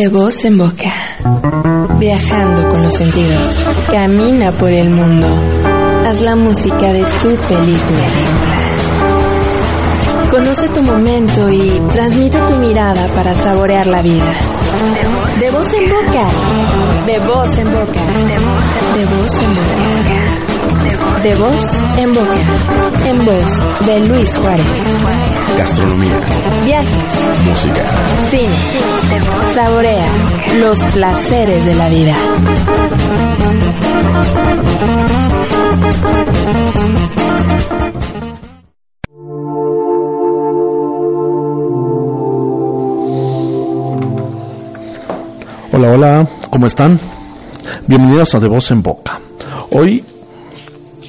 De voz en boca. Viajando con los sentidos. Camina por el mundo. Haz la música de tu película. Conoce tu momento y transmite tu mirada para saborear la vida. De voz en boca. De voz en boca. De voz en boca. De voz en boca. En voz de Luis Juárez. Gastronomía, Viajes, música, cine, saborea los placeres de la vida. Hola, hola, ¿cómo están? Bienvenidos a De Voz en Boca. Hoy,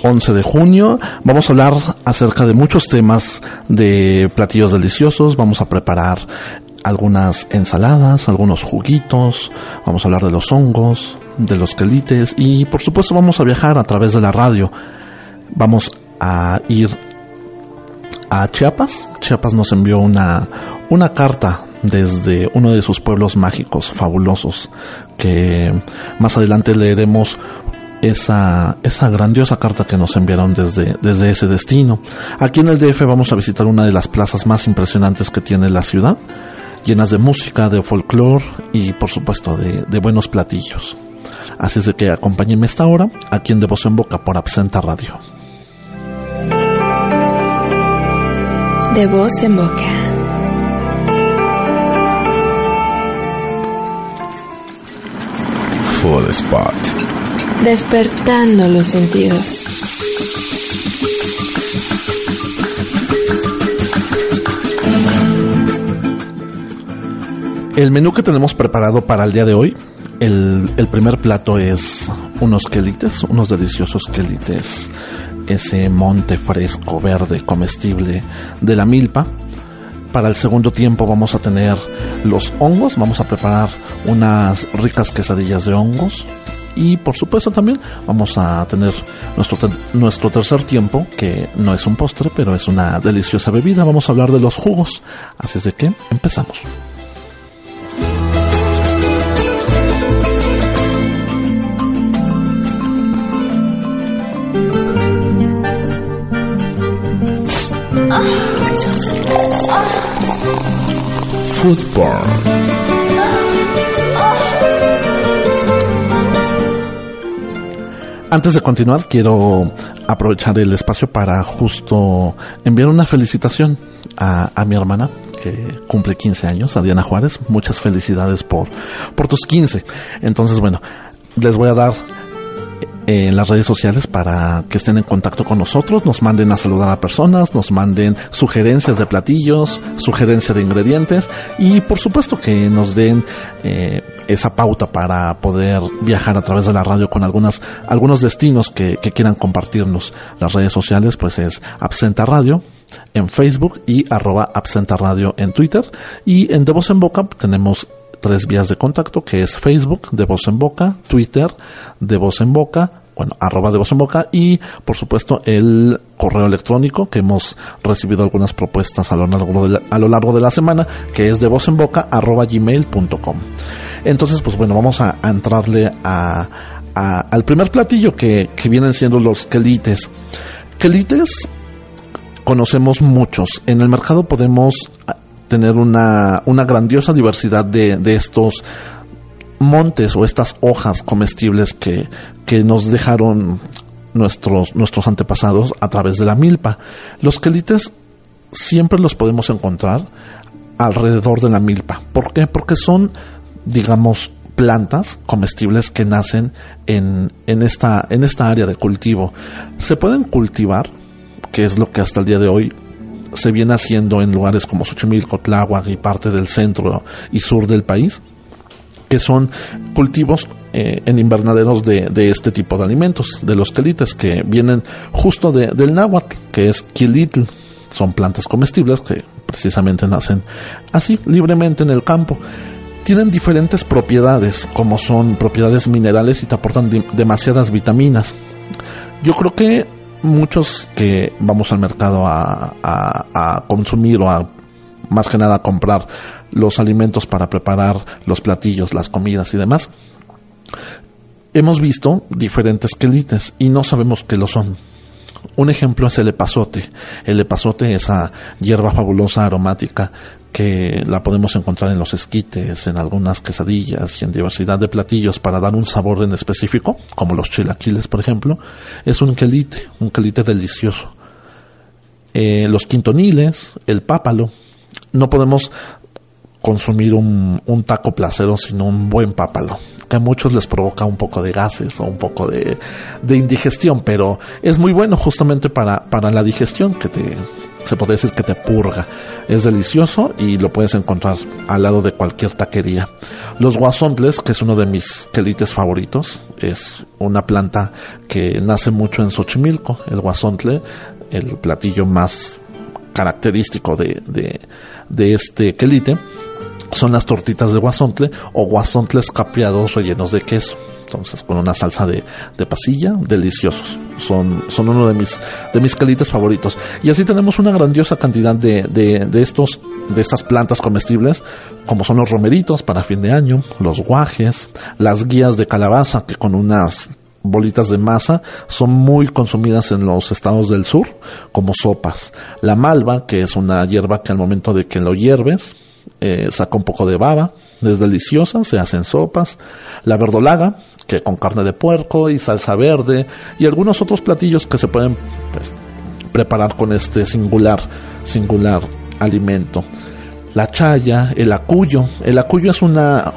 11 de junio, vamos a hablar acerca de muchos temas de platillos deliciosos. Vamos a preparar algunas ensaladas, algunos juguitos, vamos a hablar de los hongos, de los quelites y por supuesto vamos a viajar a través de la radio. Vamos a ir a Chiapas. Chiapas nos envió una, una carta desde uno de sus pueblos mágicos, fabulosos, que más adelante leeremos esa, esa grandiosa carta que nos enviaron desde, desde ese destino. Aquí en el DF vamos a visitar una de las plazas más impresionantes que tiene la ciudad, llenas de música, de folclore y por supuesto de, de buenos platillos. Así es de que acompáñenme esta hora aquí en De Voz en Boca por Absenta Radio. De voz en boca. Full Spot. Despertando los sentidos. El menú que tenemos preparado para el día de hoy, el, primer plato es unos quelites, unos deliciosos quelites, ese monte fresco, verde, comestible de la milpa. Para el segundo tiempo vamos a tener los hongos, vamos a preparar unas ricas quesadillas de hongos. Y por supuesto también vamos a tener nuestro, nuestro tercer tiempo, que no es un postre, pero es una deliciosa bebida. Vamos a hablar de los jugos. Así es de que empezamos. Food Antes de continuar, quiero aprovechar el espacio para justo enviar una felicitación a, a mi hermana que cumple 15 años, a Diana Juárez. Muchas felicidades por, por tus 15. Entonces, bueno, les voy a dar eh, en las redes sociales para que estén en contacto con nosotros, nos manden a saludar a personas, nos manden sugerencias de platillos, sugerencia de ingredientes y por supuesto que nos den eh, esa pauta para poder viajar a través de la radio con algunas algunos destinos que, quieran compartirnos. Las redes sociales pues es Absenta Radio en Facebook y arroba Absenta en Twitter y en De Voz en Boca tenemos tres vías de contacto, que es Facebook, de voz en boca, Twitter, de voz en boca, bueno, arroba de voz en boca y, por supuesto, el correo electrónico que hemos recibido algunas propuestas a lo largo de la, a lo largo de la semana, que es de voz en boca, arroba gmail.com. Entonces, pues bueno, vamos a, entrarle a, a- al primer platillo que, que vienen siendo los quelites. Quelites conocemos muchos. En el mercado podemos ah, tener una, una grandiosa diversidad de, de estos montes o estas hojas comestibles que, que nos dejaron nuestros, nuestros antepasados a través de la milpa. Los quelites siempre los podemos encontrar alrededor de la milpa. ¿Por qué? Porque son, digamos, plantas comestibles que nacen en, en, esta, en esta área de cultivo. Se pueden cultivar, que es lo que hasta el día de hoy se viene haciendo en lugares como Xochimilco, Tláhuac y parte del centro y sur del país, que son cultivos eh, en invernaderos de, de este tipo de alimentos, de los quelites, que vienen justo de- del náhuatl, que es quilitl. Son plantas comestibles que precisamente nacen así, libremente en el campo. Tienen diferentes propiedades, como son propiedades minerales y te aportan demasiadas vitaminas. Yo creo que muchos que vamos al mercado a, a- a consumir o a más que nada a comprar los alimentos para preparar los platillos, las comidas y demás, hemos visto diferentes quelites y no sabemos qué lo son. Un ejemplo es el epazote. El epazote, esa hierba fabulosa aromática que la podemos encontrar en los esquites, en algunas quesadillas y en diversidad de platillos para dar un sabor en específico, como los chilaquiles, por ejemplo, es un quelite, un quelite delicioso. Eh, los quintoniles, el pápalo, no podemos consumir un, taco placero sin un buen pápalo que a muchos les provoca un poco de gases o un poco de, de indigestión, pero es muy bueno justamente para, para la digestión, que te, se puede decir que te purga. Es delicioso y lo puedes encontrar al lado de cualquier taquería. Los guasontles, que es uno de mis quelites favoritos, es una planta que nace mucho en Xochimilco. El guasontle, el platillo más característico de, de, de este quelite son las tortitas de guasontle o guasontles capeados rellenos de queso. Entonces, con una salsa de, de pasilla, deliciosos. Son, son uno de mis, de mis calites favoritos. Y así tenemos una grandiosa cantidad de, de, de estos, de estas plantas comestibles, como son los romeritos para fin de año, los guajes, las guías de calabaza, que con unas bolitas de masa son muy consumidas en los estados del sur como sopas. La malva, que es una hierba que al momento de que lo hierves, eh, saca un poco de baba, es deliciosa, se hacen sopas. La verdolaga, que con carne de puerco y salsa verde y algunos otros platillos que se pueden pues, preparar con este singular, singular alimento. La chaya, el acuyo. El acuyo es una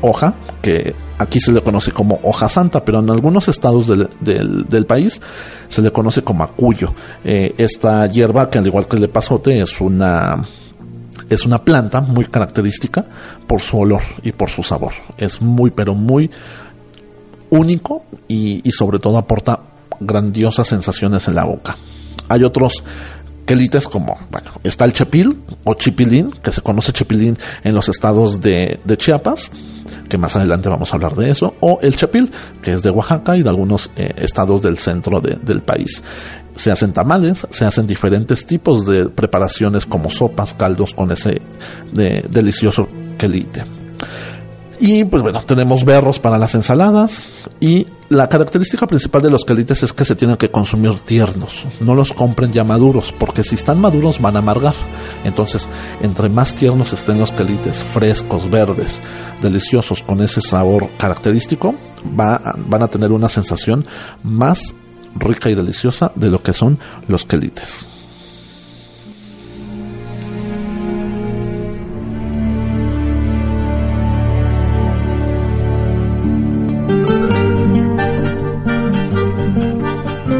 hoja que aquí se le conoce como hoja santa, pero en algunos estados del, del, del país se le conoce como acuyo. Eh, esta hierba, que al igual que el pasote, es una es una planta muy característica por su olor y por su sabor. Es muy, pero muy único y, y sobre todo aporta grandiosas sensaciones en la boca. Hay otros quelites como, bueno, está el chepil o chipilín, que se conoce chipilín en los estados de, de, Chiapas, que más adelante vamos a hablar de eso, o el chapil, que es de Oaxaca y de algunos eh, estados del centro de, del país. Se hacen tamales, se hacen diferentes tipos de preparaciones como sopas, caldos con ese de, delicioso quelite. Y pues bueno, tenemos berros para las ensaladas y la característica principal de los quelites es que se tienen que consumir tiernos, no los compren ya maduros, porque si están maduros van a amargar. Entonces, entre más tiernos estén los quelites, frescos, verdes, deliciosos, con ese sabor característico, va, van a tener una sensación más rica y deliciosa de lo que son los quelites.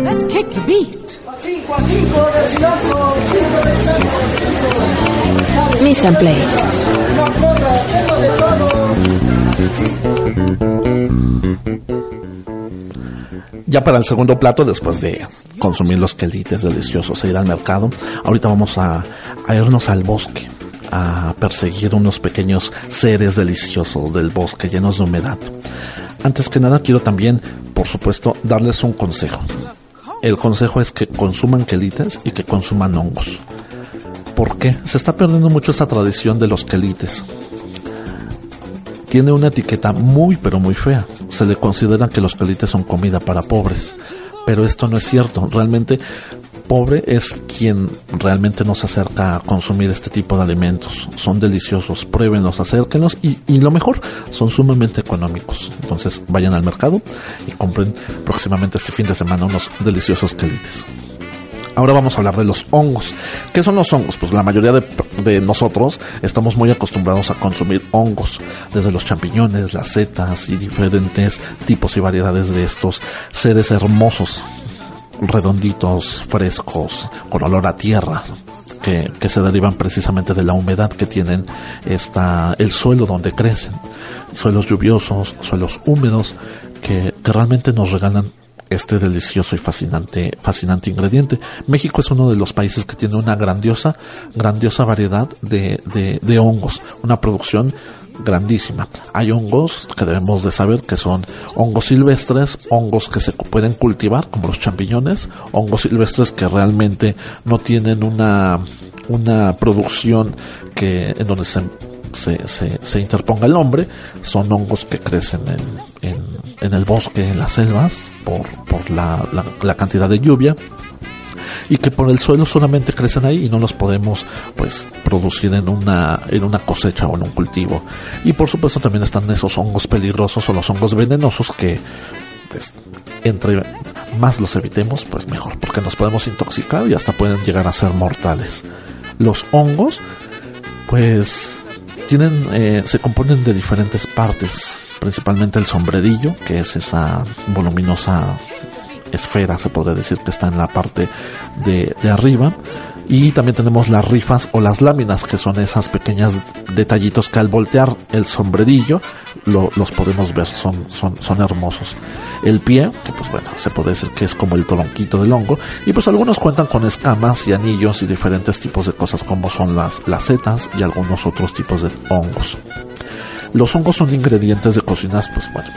Let's kick the beat. Miss and Place. Ya para el segundo plato, después de consumir los quelites deliciosos e ir al mercado, ahorita vamos a, a irnos al bosque, a perseguir unos pequeños seres deliciosos del bosque llenos de humedad. Antes que nada, quiero también, por supuesto, darles un consejo. El consejo es que consuman quelites y que consuman hongos. ¿Por qué? Se está perdiendo mucho esa tradición de los quelites. Tiene una etiqueta muy pero muy fea. Se le considera que los quelites son comida para pobres. Pero esto no es cierto. Realmente pobre es quien realmente nos acerca a consumir este tipo de alimentos. Son deliciosos, pruébenlos, acérquenlos y, y, lo mejor, son sumamente económicos. Entonces vayan al mercado y compren próximamente este fin de semana unos deliciosos quelites. Ahora vamos a hablar de los hongos. ¿Qué son los hongos? Pues la mayoría de, nosotros estamos muy acostumbrados a consumir hongos, desde los champiñones, las setas y diferentes tipos y variedades de estos seres hermosos redonditos, frescos, con olor a tierra, que, que, se derivan precisamente de la humedad que tienen esta, el suelo donde crecen. Suelos lluviosos, suelos húmedos, que, que realmente nos regalan este delicioso y fascinante, fascinante ingrediente. México es uno de los países que tiene una grandiosa, grandiosa variedad de, de, de hongos, una producción grandísima. Hay hongos que debemos de saber que son hongos silvestres, hongos que se pueden cultivar como los champiñones, hongos silvestres que realmente no tienen una una producción que en donde se se, se, interponga el nombre. Son hongos que crecen en, en, el bosque, en las selvas, por, por la, la, la cantidad de lluvia y que por el suelo solamente crecen ahí y no los podemos pues producir en una en una cosecha o en un cultivo y por supuesto también están esos hongos peligrosos o los hongos venenosos que pues, entre más los evitemos pues mejor porque nos podemos intoxicar y hasta pueden llegar a ser mortales los hongos pues tienen eh, se componen de diferentes partes principalmente el sombrerillo que es esa voluminosa esfera, se podría decir que está en la parte de, de arriba. Y también tenemos las rifas o las láminas, que son esas pequeñas detallitos que al voltear el sombrerillo lo, los podemos ver, son, son, son hermosos. El pie, que pues bueno, se puede decir que es como el tronquito del hongo, y pues algunos cuentan con escamas y anillos y diferentes tipos de cosas como son las, las setas y algunos otros tipos de hongos. Los hongos son ingredientes de cocinas, pues bueno,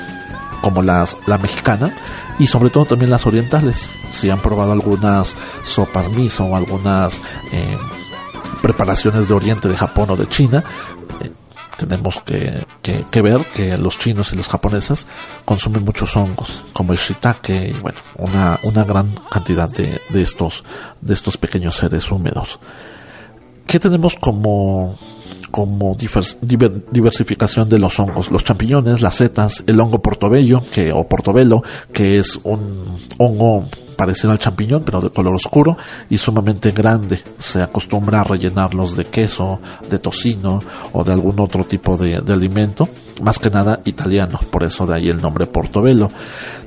como las, la mexicana y sobre todo también las orientales. Si han probado algunas sopas miso o algunas eh, preparaciones de Oriente, de Japón o de China, eh, tenemos que, que, ver que los chinos y los japoneses consumen muchos hongos, como el shiitake, y bueno, una, una gran cantidad de, de estos, de estos pequeños seres húmedos. ¿Qué tenemos como como divers, diver, diversificación de los hongos, los champiñones, las setas, el hongo portobello, que, o portobelo, que es un hongo parecido al champiñón, pero de color oscuro y sumamente grande. Se acostumbra a rellenarlos de queso, de tocino o de algún otro tipo de, de alimento, más que nada italiano, por eso de ahí el nombre portobelo.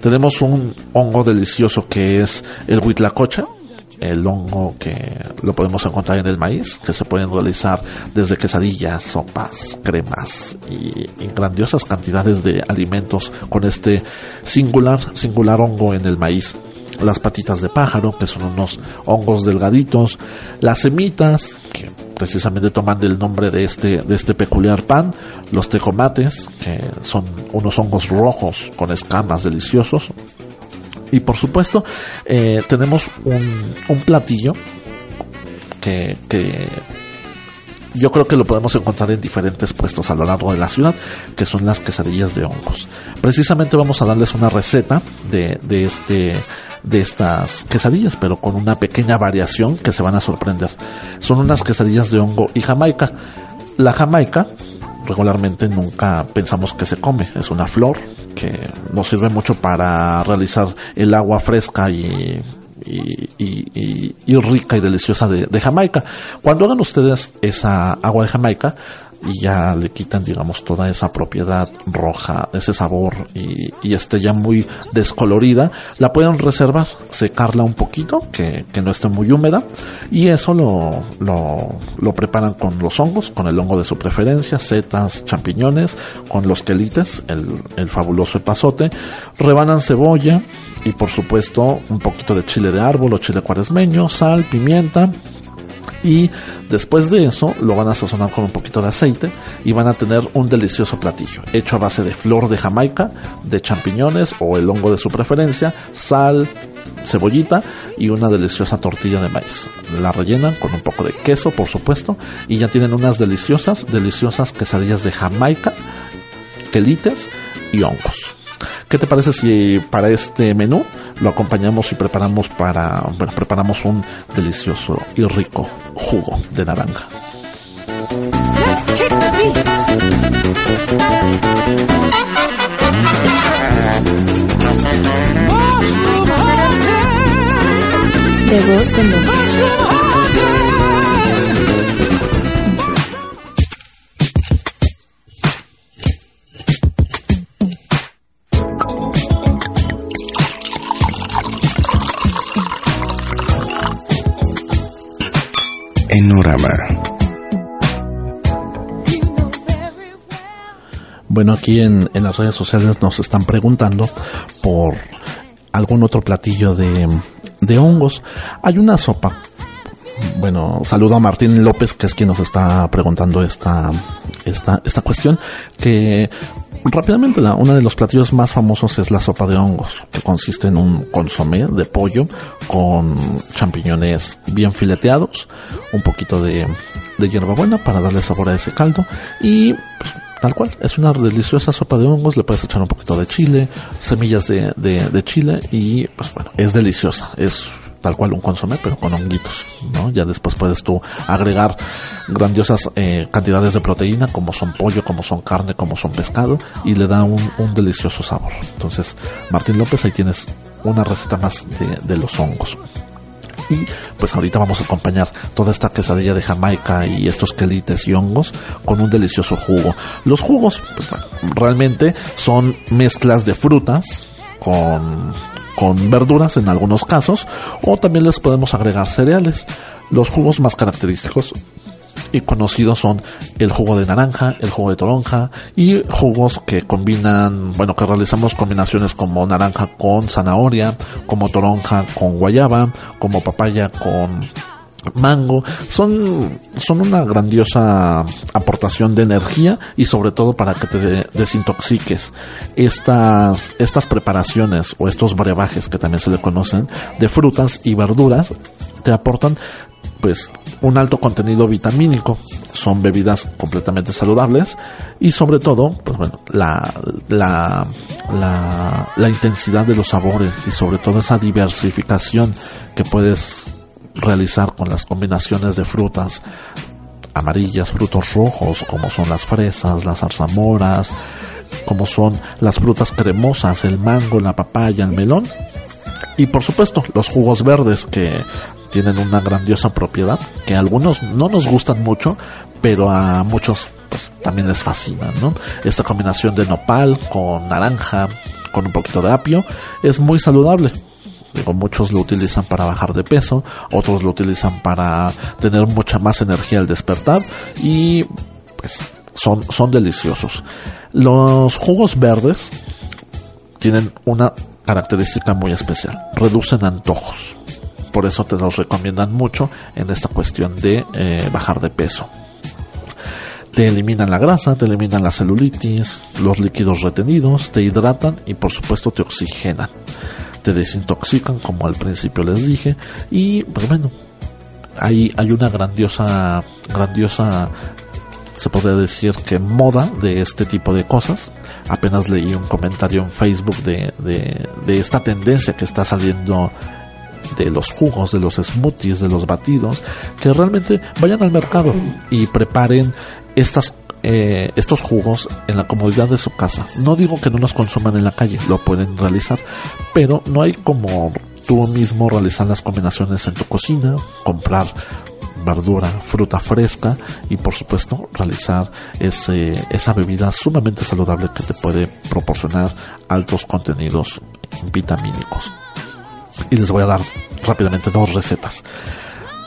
Tenemos un hongo delicioso que es el huitlacocha, el hongo que lo podemos encontrar en el maíz, que se pueden realizar desde quesadillas, sopas, cremas y, y, grandiosas cantidades de alimentos con este singular, singular hongo en el maíz. Las patitas de pájaro, que son unos hongos delgaditos, las semitas, que precisamente toman el nombre de este, de este peculiar pan, los tecomates, que son unos hongos rojos con escamas deliciosos, y por supuesto, eh, tenemos un, un platillo que, que, yo creo que lo podemos encontrar en diferentes puestos a lo largo de la ciudad, que son las quesadillas de hongos. Precisamente vamos a darles una receta de, de este de estas quesadillas, pero con una pequeña variación que se van a sorprender. Son unas quesadillas de hongo y jamaica. La jamaica regularmente nunca pensamos que se come, es una flor que nos sirve mucho para realizar el agua fresca y, y, y, y rica y deliciosa de, de, Jamaica. Cuando hagan ustedes esa agua de Jamaica y ya le quitan, digamos, toda esa propiedad roja, ese sabor y, esté ya muy descolorida, la pueden reservar, secarla un poquito, que, que no esté muy húmeda, y eso lo, lo, lo, preparan con los hongos, con el hongo de su preferencia, setas, champiñones, con los quelites, el, el fabuloso epazote, rebanan cebolla, y por supuesto un poquito de chile de árbol o chile cuaresmeño, sal, pimienta, y después de eso lo van a sazonar con un poquito de aceite y van a tener un delicioso platillo hecho a base de flor de jamaica, de champiñones o el hongo de su preferencia, sal, cebollita y una deliciosa tortilla de maíz. La rellenan con un poco de queso, por supuesto, y ya tienen unas deliciosas, deliciosas quesadillas de jamaica, quelites y hongos. ¿Qué te parece si para este menú lo acompañamos y preparamos para, bueno, preparamos un delicioso y rico jugo de naranja? Let's kick the beat. De voz Bueno, aquí en, en, las redes sociales nos están preguntando por algún otro platillo de, de hongos. Hay una sopa. Bueno, saludo a Martín López, que es quien nos está preguntando esta, esta, esta cuestión, que rápidamente, la, uno de los platillos más famosos es la sopa de hongos, que consiste en un consomé de pollo con champiñones bien fileteados, un poquito de, de hierbabuena para darle sabor a ese caldo y pues, tal cual, es una deliciosa sopa de hongos, le puedes echar un poquito de chile, semillas de, de, de chile y pues bueno, es deliciosa, es tal cual un consomé, pero con honguitos, ¿no? Ya después puedes tú agregar grandiosas eh, cantidades de proteína, como son pollo, como son carne, como son pescado, y le da un, delicioso sabor. Entonces, Martín López, ahí tienes una receta más de, los hongos. Y pues ahorita vamos a acompañar toda esta quesadilla de Jamaica y estos quelites y hongos con un delicioso jugo. Los jugos, pues realmente son mezclas de frutas con con verduras en algunos casos o también les podemos agregar cereales. Los jugos más característicos y conocidos son el jugo de naranja, el jugo de toronja y jugos que combinan, bueno, que realizamos combinaciones como naranja con zanahoria, como toronja con guayaba, como papaya con mango, son, son una grandiosa aportación de energía y sobre todo para que te desintoxiques. Estas, estas preparaciones o estos brebajes que también se le conocen de frutas y verduras te aportan pues un alto contenido vitamínico. Son bebidas completamente saludables y sobre todo, pues bueno, la, la, la, la intensidad de los sabores y sobre todo esa diversificación que puedes realizar con las combinaciones de frutas amarillas, frutos rojos, como son las fresas, las zarzamoras, como son las frutas cremosas, el mango, la papaya, el melón. Y por supuesto, los jugos verdes que tienen una grandiosa propiedad, que a algunos no nos gustan mucho, pero a muchos pues también les fascinan, ¿no? Esta combinación de nopal con naranja, con un poquito de apio, es muy saludable Digo, muchos lo utilizan para bajar de peso, otros lo utilizan para tener mucha más energía al despertar y pues son, son deliciosos. Los jugos verdes tienen una característica muy especial, reducen antojos. Por eso te los recomiendan mucho en esta cuestión de eh, bajar de peso te eliminan la grasa, te eliminan la celulitis, los líquidos retenidos, te hidratan y por supuesto te oxigenan te desintoxican como al principio les dije y pues bueno hay, hay una grandiosa grandiosa se podría decir que moda de este tipo de cosas. Apenas leí un comentario en Facebook de, de, de esta tendencia que está saliendo de los jugos, de los smoothies, de los batidos, que realmente vayan al mercado y preparen estas eh, estos jugos en la comodidad de su casa. No digo que no los consuman en la calle, lo pueden realizar, pero no hay como tú mismo realizar las combinaciones en tu cocina, comprar verdura, fruta fresca y por supuesto realizar ese, esa bebida sumamente saludable que te puede proporcionar altos contenidos vitamínicos. Y les voy a dar rápidamente dos recetas.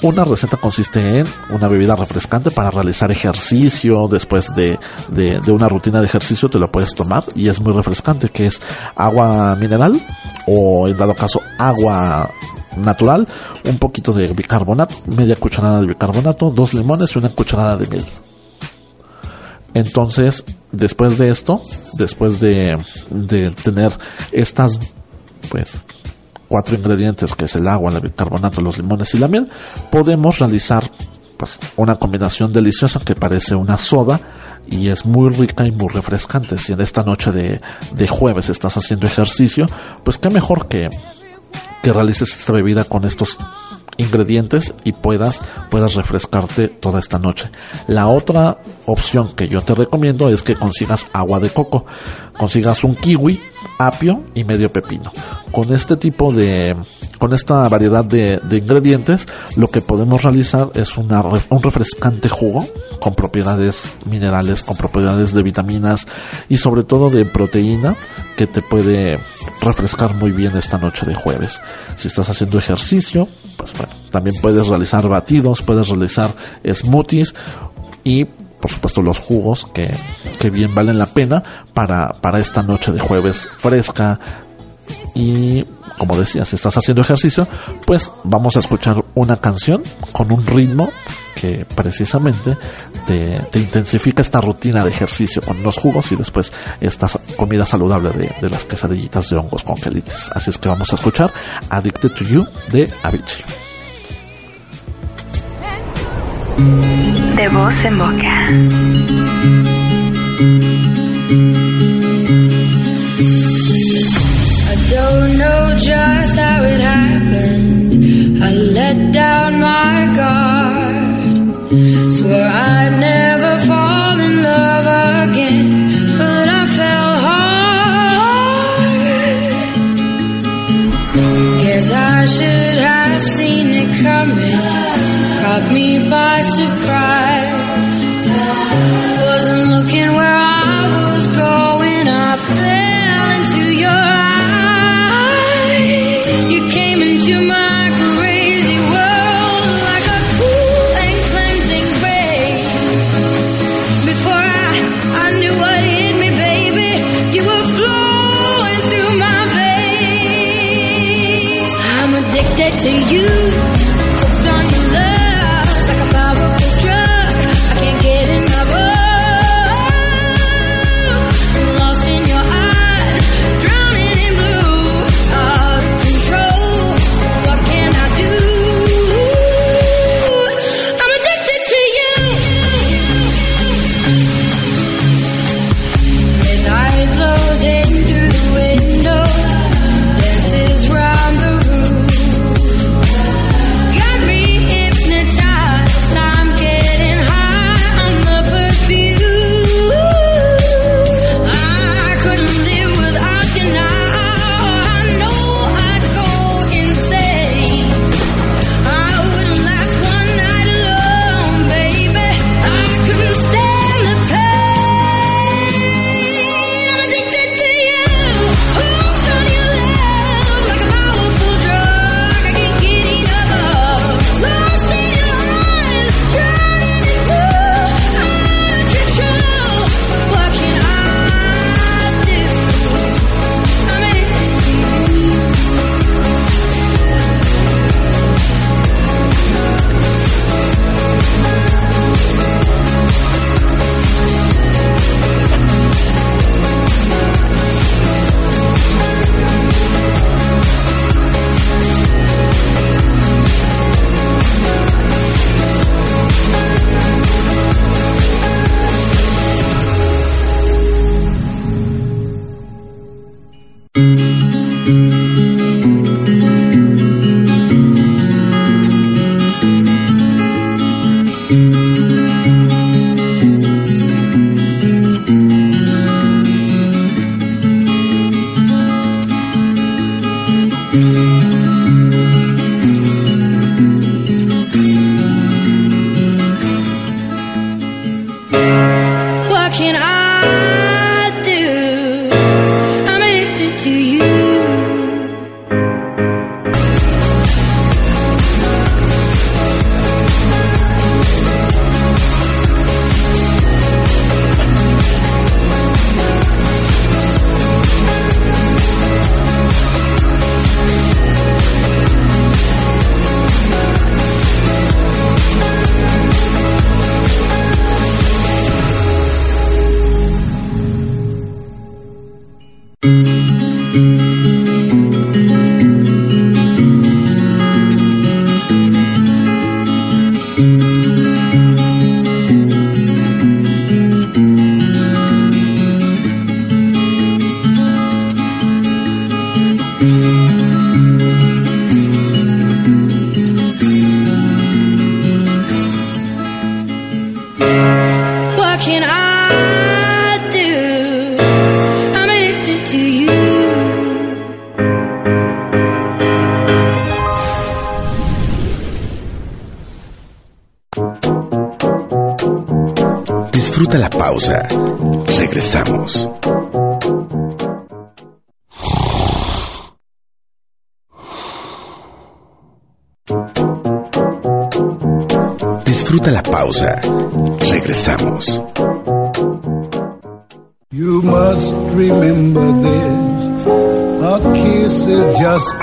Una receta consiste en una bebida refrescante para realizar ejercicio después de, de, una rutina de ejercicio te lo puedes tomar y es muy refrescante que es agua mineral o en dado caso agua natural, un poquito de bicarbonato, media cucharada de bicarbonato, dos limones y una cucharada de miel. Entonces, después de esto, después de, de tener estas pues cuatro ingredientes que es el agua, el bicarbonato, los limones y la miel, podemos realizar pues, una combinación deliciosa que parece una soda y es muy rica y muy refrescante. Si en esta noche de, de jueves estás haciendo ejercicio, pues qué mejor que, que realices esta bebida con estos ingredientes y puedas, puedas refrescarte toda esta noche. La otra opción que yo te recomiendo es que consigas agua de coco. Consigas un kiwi, apio y medio pepino. Con este tipo de, con esta variedad de, ingredientes, lo que podemos realizar es una, un refrescante jugo con propiedades minerales, con propiedades de vitaminas y sobre todo de proteína que te puede refrescar muy bien esta noche de jueves. Si estás haciendo ejercicio, pues bueno, también puedes realizar batidos, puedes realizar smoothies y por supuesto los jugos que, que bien valen la pena para, para esta noche de jueves fresca y como decía, si estás haciendo ejercicio, pues vamos a escuchar una canción con un ritmo que precisamente te, intensifica esta rutina de ejercicio con los jugos y después esta comida saludable de, de las quesadillitas de hongos con gelitis. Así es que vamos a escuchar Addicted to You de Avicii. De voz en boca. I don't know just how it happened. I let down my guard. Swore I'd never fall in love again. But I fell hard. Guess I should have seen it coming caught me by surprise. Wasn't looking where I was going. I fell into your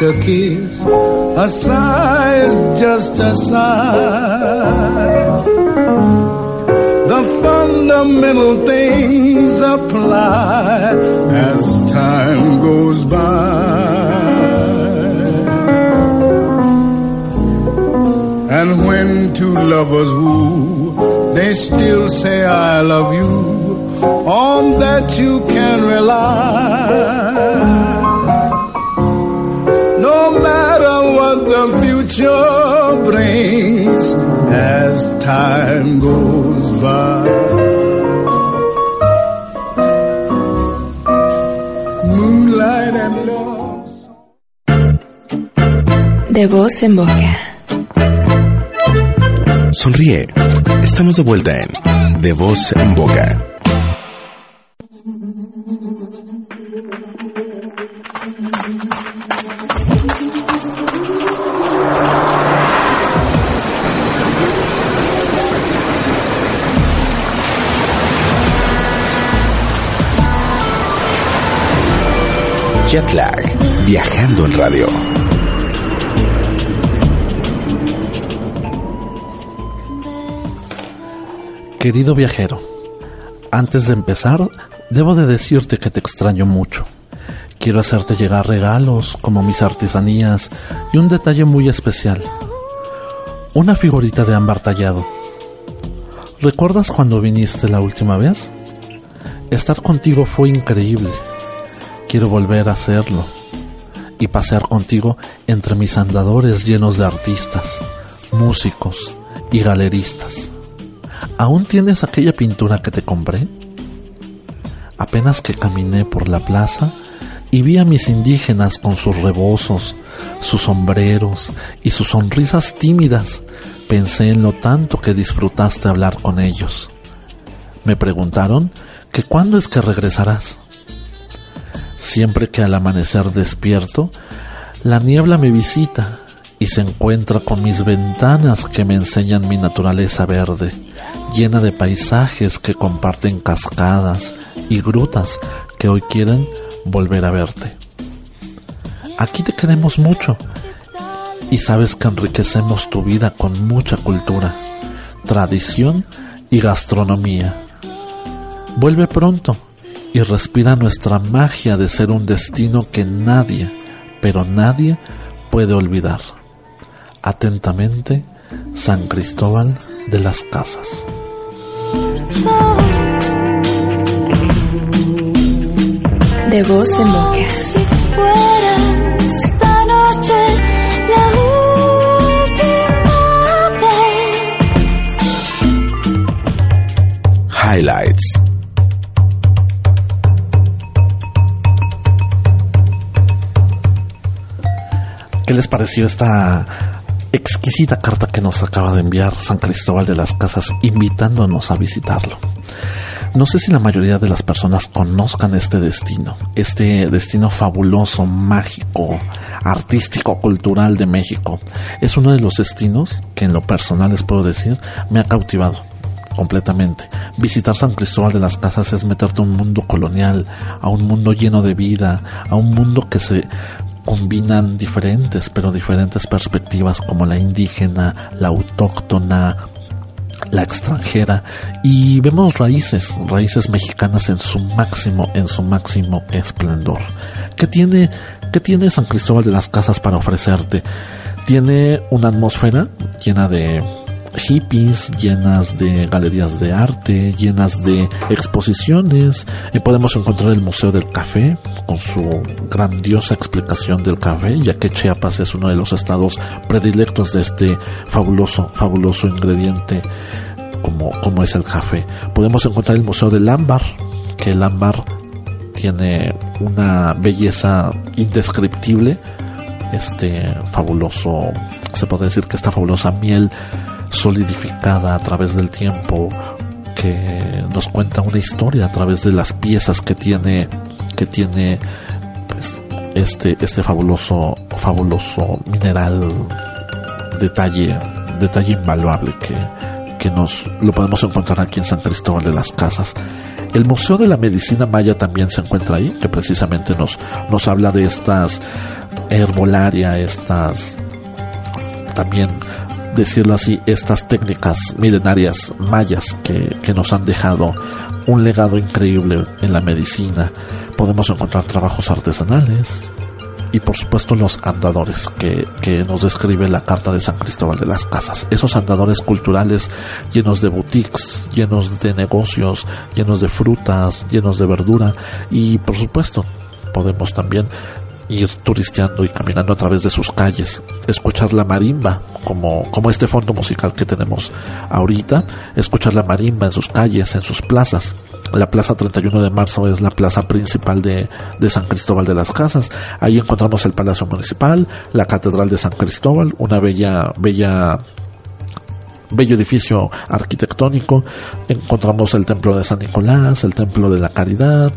a kiss. A sigh is just a sigh. De voz en boca. Sonríe. Estamos de vuelta en De Voz en Boca. Jetlag. Viajando en radio. Querido viajero, antes de empezar, debo de decirte que te extraño mucho. Quiero hacerte llegar regalos como mis artesanías y un detalle muy especial. Una figurita de ámbar tallado. ¿Recuerdas cuando viniste la última vez? Estar contigo fue increíble. Quiero volver a hacerlo y pasear contigo entre mis andadores llenos de artistas, músicos y galeristas. ¿Aún tienes aquella pintura que te compré? Apenas que caminé por la plaza y vi a mis indígenas con sus rebozos, sus sombreros y sus sonrisas tímidas, pensé en lo tanto que disfrutaste hablar con ellos. Me preguntaron que cuándo es que regresarás. Siempre que al amanecer despierto, la niebla me visita y se encuentra con mis ventanas que me enseñan mi naturaleza verde, llena de paisajes que comparten cascadas y grutas que hoy quieren volver a verte. Aquí te queremos mucho y sabes que enriquecemos tu vida con mucha cultura, tradición y gastronomía. Vuelve pronto y respira nuestra magia de ser un destino que nadie, pero nadie puede olvidar. Atentamente, San Cristóbal de las Casas. De voz en boca. Si fuera esta noche la última vez. Highlights. ¿Qué les pareció esta exquisita carta que nos acaba de enviar San Cristóbal de las Casas invitándonos a visitarlo? No sé si la mayoría de las personas conozcan este destino, este destino fabuloso, mágico, artístico, cultural de México. Es uno de los destinos que en lo personal les puedo decir me ha cautivado completamente. Visitar San Cristóbal de las Casas es meterte a un mundo colonial, a un mundo lleno de vida, a un mundo que se combinan diferentes, pero diferentes perspectivas como la indígena, la autóctona, la extranjera y vemos raíces, raíces mexicanas en su máximo, en su máximo esplendor. ¿Qué tiene, qué tiene San Cristóbal de las Casas para ofrecerte? Tiene una atmósfera llena de hippies, llenas de galerías de arte, llenas de exposiciones. Y podemos encontrar el Museo del Café con su grandiosa explicación del café, ya que Chiapas es uno de los estados predilectos de este fabuloso, fabuloso ingrediente como, como es el café. Podemos encontrar el Museo del Ámbar, que el ámbar tiene una belleza indescriptible. Este fabuloso, se puede decir que esta fabulosa miel solidificada a través del tiempo que nos cuenta una historia a través de las piezas que tiene que tiene pues, este este fabuloso fabuloso mineral. Detalle detalle invaluable que, que nos lo podemos encontrar aquí en San Cristóbal de las Casas. El Museo de la Medicina Maya también se encuentra ahí, que precisamente nos, nos habla de estas herbolaria, estas también decirlo así, estas técnicas milenarias mayas que, que nos han dejado un legado increíble en la medicina. Podemos encontrar trabajos artesanales, y por supuesto los andadores que, que, nos describe la carta de San Cristóbal de las Casas. Esos andadores culturales llenos de boutiques, llenos de negocios, llenos de frutas, llenos de verdura y por supuesto podemos también ir turisteando y caminando a través de sus calles, escuchar la marimba, como, como este fondo musical que tenemos ahorita, escuchar la marimba en sus calles, en sus plazas. La plaza 31 de marzo es la plaza principal de, de San Cristóbal de las Casas. Ahí encontramos el Palacio Municipal, la Catedral de San Cristóbal, una bella, bella bello edificio arquitectónico. Encontramos el templo de San Nicolás, el templo de la Caridad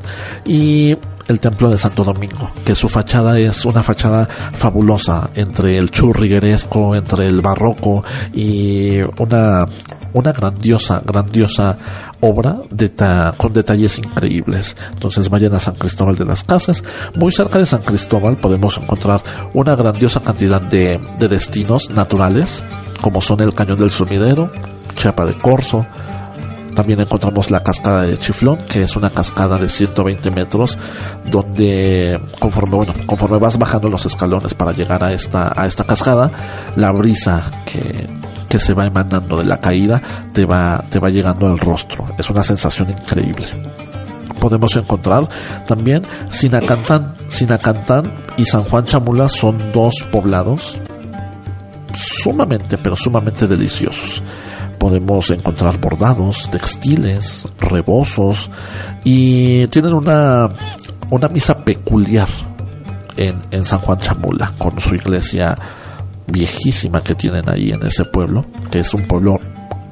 y el templo de Santo Domingo, que su fachada es una fachada fabulosa entre el churrigueresco, entre el barroco y una una grandiosa, grandiosa obra de con detalles increíbles. Entonces vayan a San Cristóbal de las Casas. Muy cerca de San Cristóbal podemos encontrar una grandiosa cantidad de, de destinos naturales, como son el Cañón del Sumidero, Chiapa de Corzo, también encontramos la cascada de Chiflón, que es una cascada de 120 metros, donde conforme, bueno, conforme vas bajando los escalones para llegar a esta, a esta cascada, la brisa que, que se va emanando de la caída te va, te va llegando al rostro. Es una sensación increíble. Podemos encontrar también Sinacantán. Sinacantán y San Juan Chamula son dos poblados sumamente, pero sumamente deliciosos podemos encontrar bordados, textiles, rebozos y tienen una, una misa peculiar en, en San Juan Chamula con su iglesia viejísima que tienen ahí en ese pueblo, que es un pueblo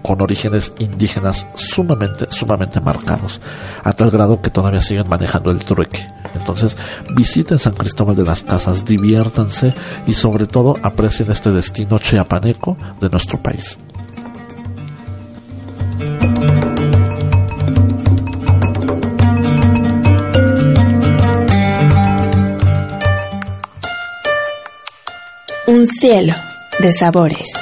con orígenes indígenas sumamente, sumamente marcados, a tal grado que todavía siguen manejando el trueque. Entonces, visiten San Cristóbal de las Casas, diviértanse y sobre todo aprecien este destino chiapaneco de nuestro país. Un cielo de sabores.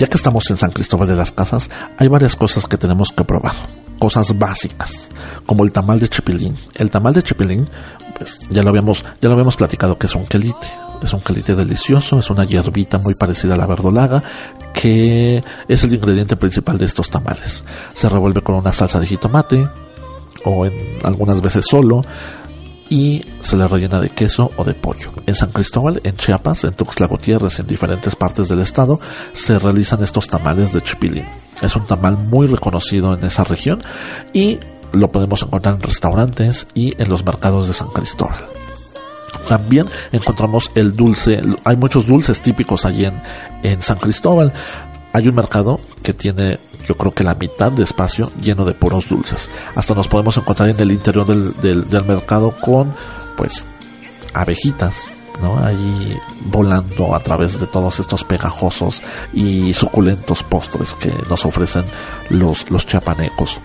Ya que estamos en San Cristóbal de las Casas, hay varias cosas que tenemos que probar. Cosas básicas, como el tamal de chipilín. El tamal de chipilín, pues ya lo habíamos, ya lo habíamos platicado que es un quelite. Es un quelite delicioso, es una hierbita muy parecida a la verdolaga, que es el ingrediente principal de estos tamales. Se revuelve con una salsa de jitomate, o en algunas veces solo, y se le rellena de queso o de pollo. En San Cristóbal, en Chiapas, en Tuxtla Gutiérrez, en diferentes partes del estado, se realizan estos tamales de chipilín. Es un tamal muy reconocido en esa región y lo podemos encontrar en restaurantes y en los mercados de San Cristóbal. También encontramos el dulce, hay muchos dulces típicos allí en, en San Cristóbal. Hay un mercado que tiene yo creo que la mitad de espacio lleno de puros dulces. Hasta nos podemos encontrar en el interior del, del, mercado con, pues, abejitas, ¿no? Ahí volando a través de todos estos pegajosos y suculentos postres que nos ofrecen los, los chapanecos.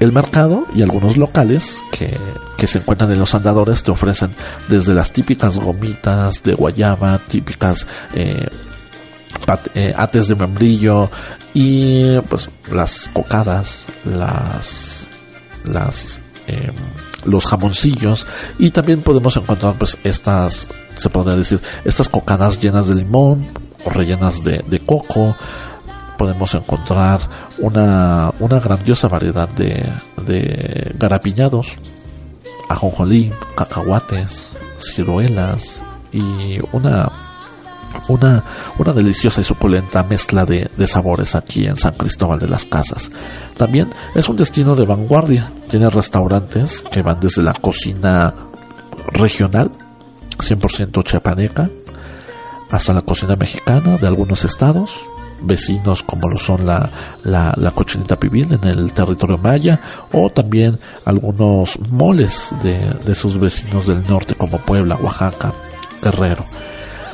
El mercado y algunos locales que, que, se encuentran en los andadores te ofrecen desde las típicas gomitas de guayaba, típicas eh, eh, ates de membrillo y pues las cocadas, las, las eh, los jamoncillos. Y también podemos encontrar pues estas se podría decir estas cocadas llenas de limón o rellenas de, de coco. Podemos encontrar una, una grandiosa variedad de, de garapiñados ajonjolí, cacahuates ciruelas y una una, una deliciosa y suculenta mezcla de, de, sabores aquí en San Cristóbal de las Casas. También es un destino de vanguardia. Tiene restaurantes que van desde la cocina regional, 100% chiapaneca, hasta la cocina mexicana de algunos estados, vecinos como lo son la, la, la, cochinita pibil en el territorio maya o también algunos moles de, de sus vecinos del norte como Puebla, Oaxaca, Guerrero.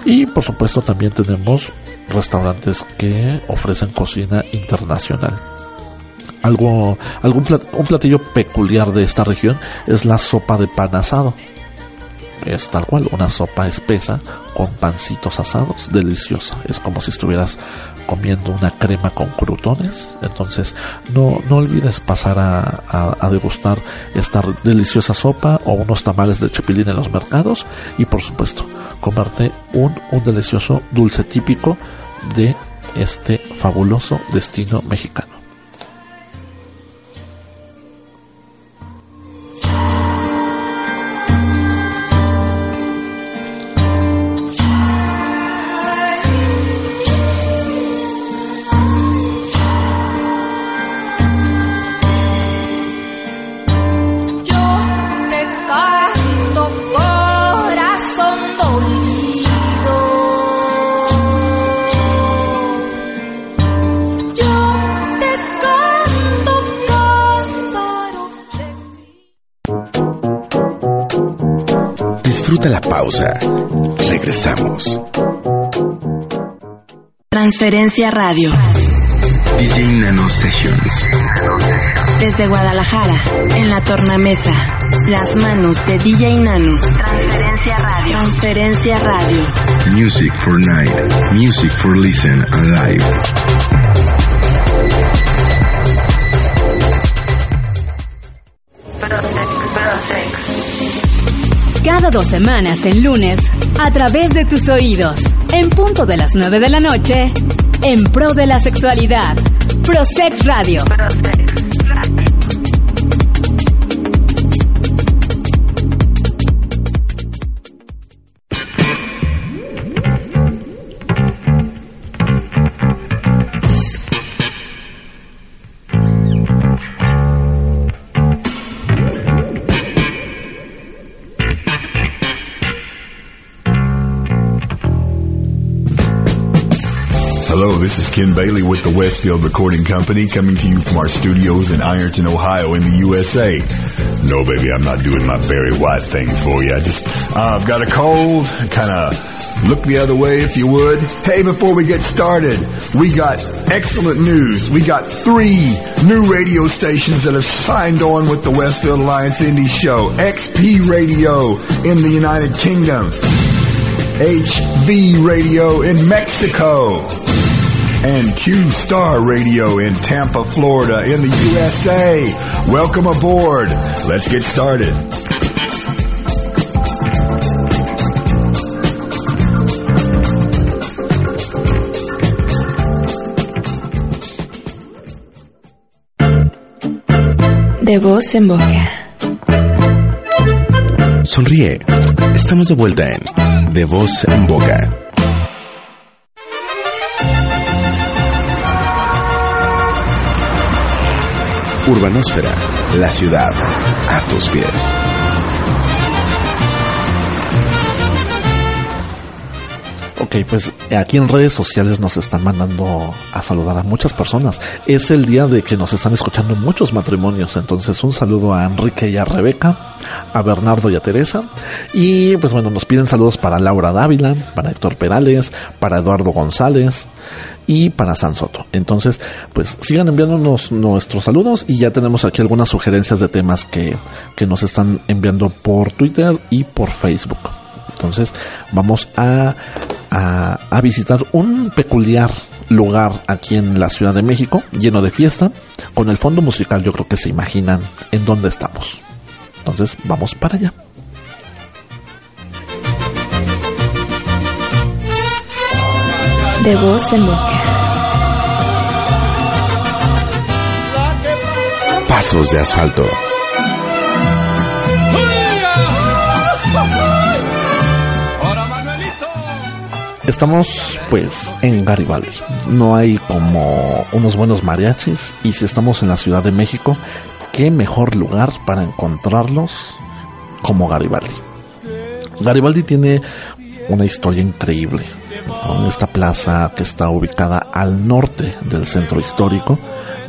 Y por supuesto también tenemos restaurantes que ofrecen cocina internacional. Algo, algún un platillo peculiar de esta región es la sopa de pan asado. es tal cual, una sopa espesa con pancitos asados, deliciosa. Es como si estuvieras comiendo una crema con crutones. Entonces, no, no olvides pasar a, a- a degustar esta deliciosa sopa o unos tamales de chipilín en los mercados. Y por supuesto, comerte un, un delicioso dulce típico de este fabuloso destino mexicano. Transferencia Radio. DJ Nano Sessions. Desde Guadalajara, en la tornamesa. Las manos de DJ Nano. Transferencia Radio. Transferencia Radio. Music for night. Music for listen and live. Dos semanas en lunes, a través de tus oídos, en punto de las 9 de la noche, en pro de la sexualidad. Prosex Radio. Ken Bailey with the Westfield Recording Company coming to you from our studios in Ironton, Ohio in the USA. No, baby, I'm not doing my Barry White thing for you. I just, uh, I've got a cold. Kind of look the other way if you would. Hey, before we get started, we got excellent news. We got three new radio stations that have signed on with the Westfield Alliance Indie Show. XP Radio in the United Kingdom. HV Radio in Mexico and Q Star Radio in Tampa, Florida in the USA. Welcome aboard. Let's get started. De voz en boca. Sonríe. Estamos de vuelta en De Voz en Boca. Urbanósfera, la ciudad, a tus pies. Ok, pues aquí en redes sociales nos están mandando a saludar a muchas personas. Es el día de que nos están escuchando muchos matrimonios. Entonces un saludo a Enrique y a Rebeca, a Bernardo y a Teresa. Y pues bueno, nos piden saludos para Laura Dávila, para Héctor Perales, para Eduardo González y para San Soto. Entonces, pues sigan enviándonos nuestros saludos y ya tenemos aquí algunas sugerencias de temas que, que nos están enviando por Twitter y por Facebook. Entonces vamos a, a, a visitar un peculiar lugar aquí en la Ciudad de México, lleno de fiesta, con el fondo musical yo creo que se imaginan en dónde estamos. Entonces vamos para allá. De voz en boca. Pasos de asfalto. Estamos pues en Garibaldi. No hay como unos buenos mariachis y si estamos en la Ciudad de México, qué mejor lugar para encontrarlos como Garibaldi. Garibaldi tiene una historia increíble. Esta plaza que está ubicada al norte del centro histórico,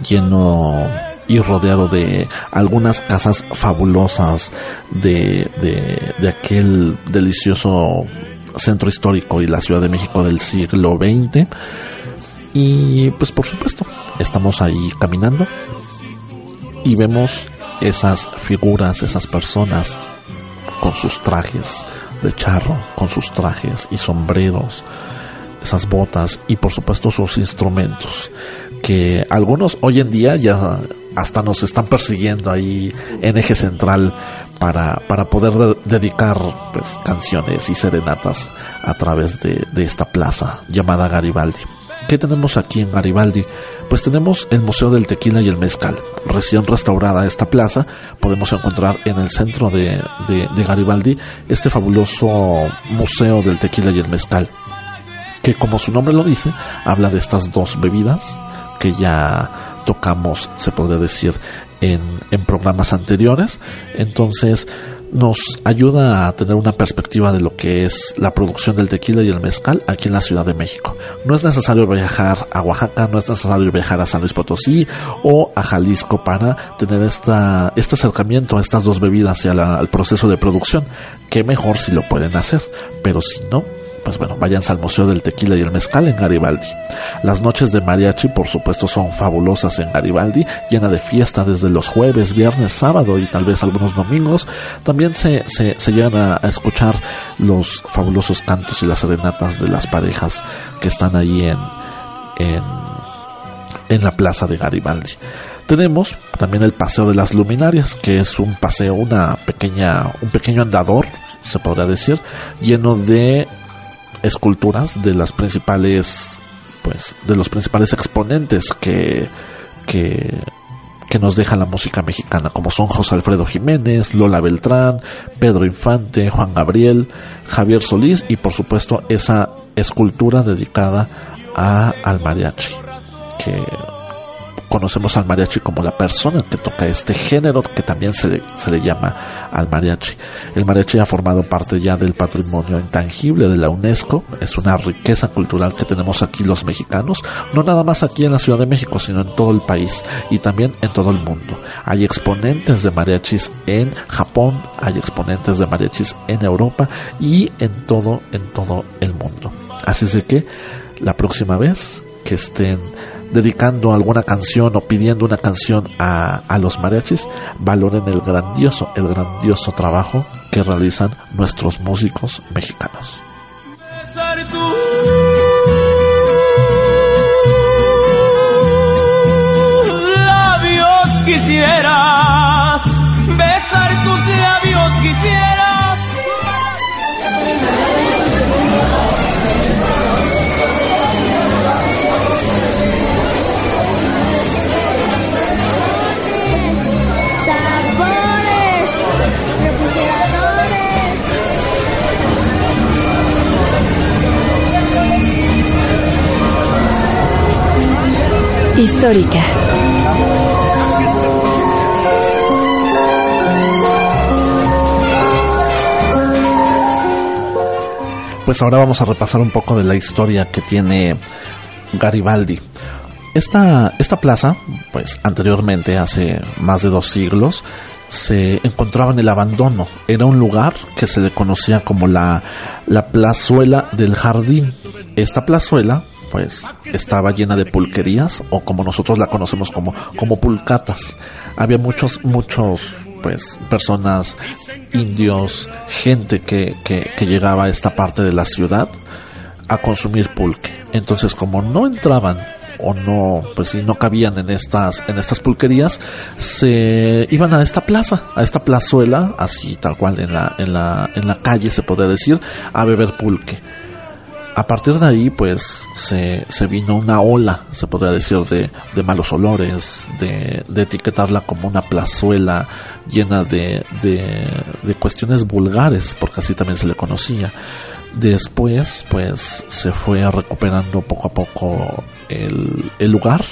lleno y rodeado de algunas casas fabulosas de, de, de aquel delicioso centro histórico y la Ciudad de México del siglo XX. Y pues por supuesto, estamos ahí caminando y vemos esas figuras, esas personas con sus trajes de charro, con sus trajes y sombreros, esas botas y por supuesto sus instrumentos, que algunos hoy en día ya hasta nos están persiguiendo ahí en eje central para, para poder de- dedicar pues, canciones y serenatas a través de, de esta plaza llamada Garibaldi. ¿Qué tenemos aquí en Garibaldi? Pues tenemos el Museo del Tequila y el Mezcal. Recién restaurada esta plaza, podemos encontrar en el centro de, de- de Garibaldi este fabuloso Museo del Tequila y el Mezcal que como su nombre lo dice, habla de estas dos bebidas que ya tocamos, se podría decir, en, en programas anteriores. Entonces nos ayuda a tener una perspectiva de lo que es la producción del tequila y el mezcal aquí en la Ciudad de México. No es necesario viajar a Oaxaca, no es necesario viajar a San Luis Potosí o a Jalisco para tener esta, este acercamiento a estas dos bebidas y al proceso de producción. Qué mejor si lo pueden hacer, pero si no, pues bueno, váyanse al del Tequila y el Mezcal en Garibaldi. Las noches de mariachi, por supuesto, son fabulosas en Garibaldi, llena de fiesta desde los jueves, viernes, sábado y tal vez algunos domingos. También se, se, llegan a, escuchar los fabulosos cantos y las serenatas de las parejas que están ahí en, en la plaza de Garibaldi. Tenemos también el paseo de las luminarias, que es un paseo, una pequeña, un pequeño andador, se podría decir, lleno de esculturas de las principales pues de los principales exponentes que que nos deja la música mexicana, como son José Alfredo Jiménez, Lola Beltrán, Pedro Infante, Juan Gabriel, Javier Solís y por supuesto esa escultura dedicada a, al mariachi, que conocemos al mariachi como la persona que toca este género que también se le, se le llama al mariachi. El mariachi ha formado parte ya del patrimonio intangible de la UNESCO, es una riqueza cultural que tenemos aquí los mexicanos, no nada más aquí en la Ciudad de México, sino en todo el país y también en todo el mundo. Hay exponentes de mariachis en Japón, hay exponentes de mariachis en Europa y en todo, en todo el mundo. Así es de que la próxima vez que estén dedicando alguna canción o pidiendo una canción a, a los mariachis, valoren el grandioso, el grandioso trabajo que realizan nuestros músicos mexicanos. quisiera, besar tus labios quisiera. Histórica. Pues ahora vamos a repasar un poco de la historia que tiene Garibaldi. Esta, esta plaza, pues anteriormente, hace más de dos siglos, se encontraba en el abandono. Era un lugar que se le conocía como la, la plazuela del jardín. Esta plazuela, pues, estaba llena de pulquerías, o como nosotros la conocemos como, como pulcatas. Había muchos, muchos, pues, personas, indios, gente que, que, que llegaba a esta parte de la ciudad a consumir pulque. Entonces, como no entraban o no, pues si no cabían en estas, en estas pulquerías, se iban a esta plaza, a esta plazuela, así tal cual en la, en la, en la calle se podría decir, a beber pulque. A partir de ahí, pues, se, se vino una ola, se podría decir, de, de malos olores, de, de etiquetarla como una plazuela llena de, de, cuestiones vulgares, porque así también se le conocía. Después, pues, se fue recuperando poco a poco el, el lugar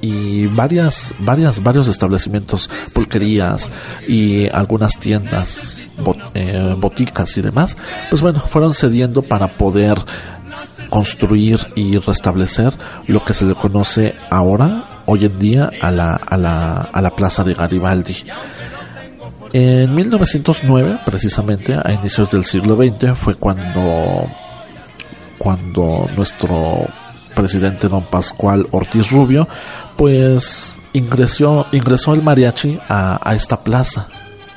y varias, varias, varios establecimientos, pulquerías y algunas tiendas, bot- eh, boticas y demás, pues bueno, fueron cediendo para poder construir y restablecer lo que se le conoce ahora, hoy en día, a la, a la, a la plaza de Garibaldi. En 1909, precisamente, a inicios del siglo XX, fue cuando, cuando nuestro presidente don Pascual Ortiz Rubio, pues ingresó, ingresó el mariachi a, a esta plaza.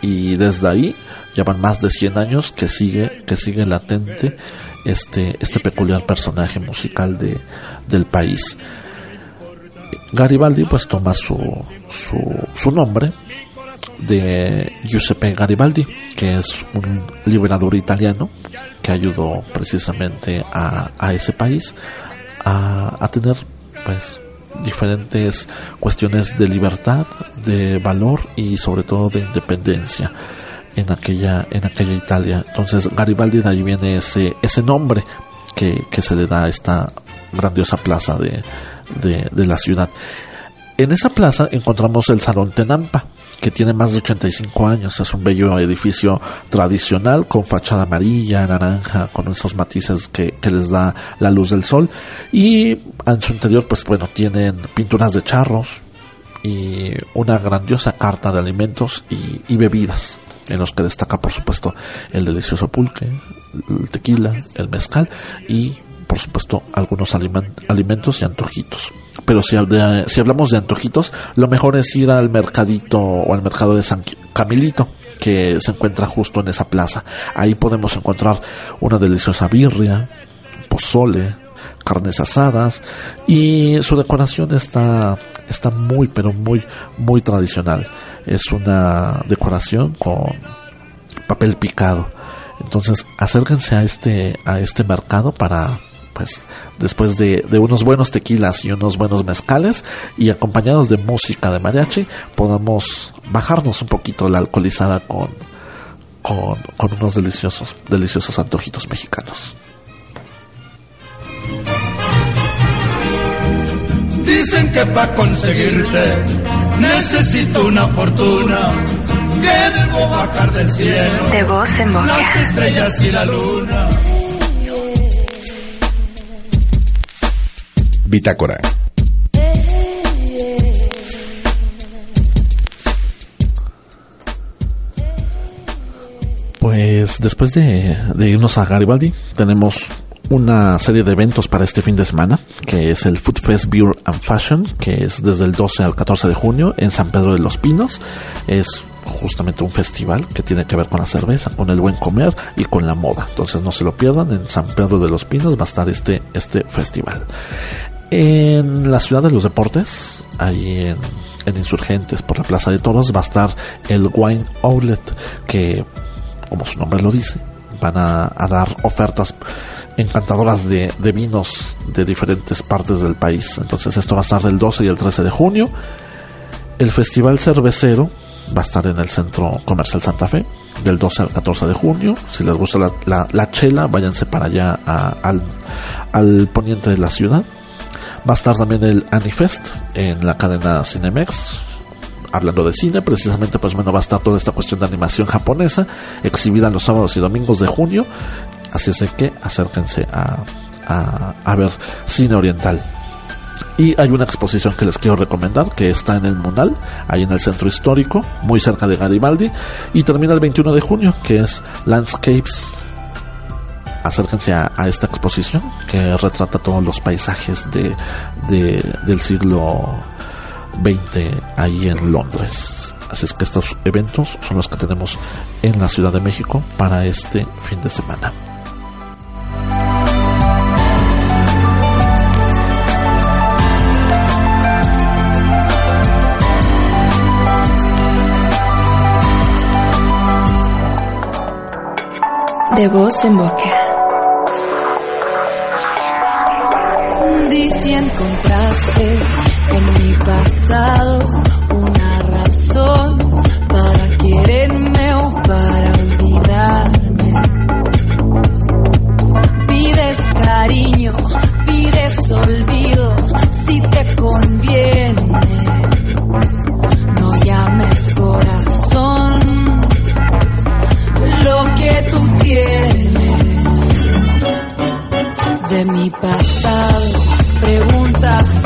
y desde ahí ya van más de 100 años que sigue que sigue latente este este peculiar personaje musical de del país. Garibaldi pues toma su su, su nombre de Giuseppe Garibaldi, que es un liberador italiano que ayudó precisamente a, a ese país a, a tener pues diferentes cuestiones de libertad, de valor y sobre todo de independencia en aquella en aquella Italia. Entonces Garibaldi de ahí viene ese ese nombre que, que se le da a esta grandiosa plaza de, de, la ciudad. En esa plaza encontramos el Salón Tenampa, que tiene más de 85 años. Es un bello edificio tradicional con fachada amarilla, naranja, con esos matices que, que les da la luz del sol. Y en su interior, pues bueno, tienen pinturas de charros y una grandiosa carta de alimentos y bebidas, en los que destaca, por supuesto, el delicioso pulque, el tequila, el mezcal y por supuesto, algunos alimen- alimentos y antojitos. Pero si, si hablamos de antojitos, lo mejor es ir al mercadito o al mercado de San Camilito, que se encuentra justo en esa plaza. Ahí podemos encontrar una deliciosa birria, pozole, carnes asadas y su decoración está, está muy, pero muy, muy tradicional. Es una decoración con papel picado. Entonces, acérquense a este, a este mercado para, pues, después de, unos buenos tequilas y unos buenos mezcales y acompañados de música de mariachi, podamos bajarnos un poquito la alcoholizada con, con, con unos deliciosos, deliciosos antojitos mexicanos. Dicen que para conseguirte necesito una fortuna, que debo bajar del cielo De voz en boca. las estrellas y la luna. Bitácora. Pues después de, de irnos a Garibaldi, tenemos una serie de eventos para este fin de semana, que es el Food Fest Beer and Fashion, que es desde el 12 al 14 de junio en San Pedro de los Pinos. Es justamente un festival que tiene que ver con la cerveza, con el buen comer y con la moda. Entonces no se lo pierdan, en San Pedro de los Pinos va a estar este, este festival. En la ciudad de los deportes, ahí en, en Insurgentes, por la Plaza de Toros, va a estar el Wine Outlet, que, como su nombre lo dice, van a, a dar ofertas encantadoras de, vinos de diferentes partes del país. Entonces esto va a estar del 12 y el 13 de junio. El Festival Cervecero va a estar en el Centro Comercial Santa Fe del 12 al 14 de junio. Si les gusta la chela, váyanse para allá a- al, al poniente de la ciudad. Va a estar también el Anifest en la cadena Cinemex. Hablando de cine, precisamente, pues bueno, va a estar toda esta cuestión de animación japonesa, exhibida los sábados y domingos de junio. Así es que acérquense a, a, ver cine oriental. Y hay una exposición que les quiero recomendar que está en el Munal, ahí en el centro histórico, muy cerca de Garibaldi, y termina el 21 de junio, que es Landscapes. Acérquense a, a esta exposición que retrata todos los paisajes de, de- del siglo XX ahí en Londres. Así es que estos eventos son los que tenemos en la Ciudad de México para este fin de semana. De voz en boca. Di si encontraste en mi pasado una razón para quererme o para olvidarme. Pides cariño, pides olvido, si te conviene. De mi pasado. Preguntas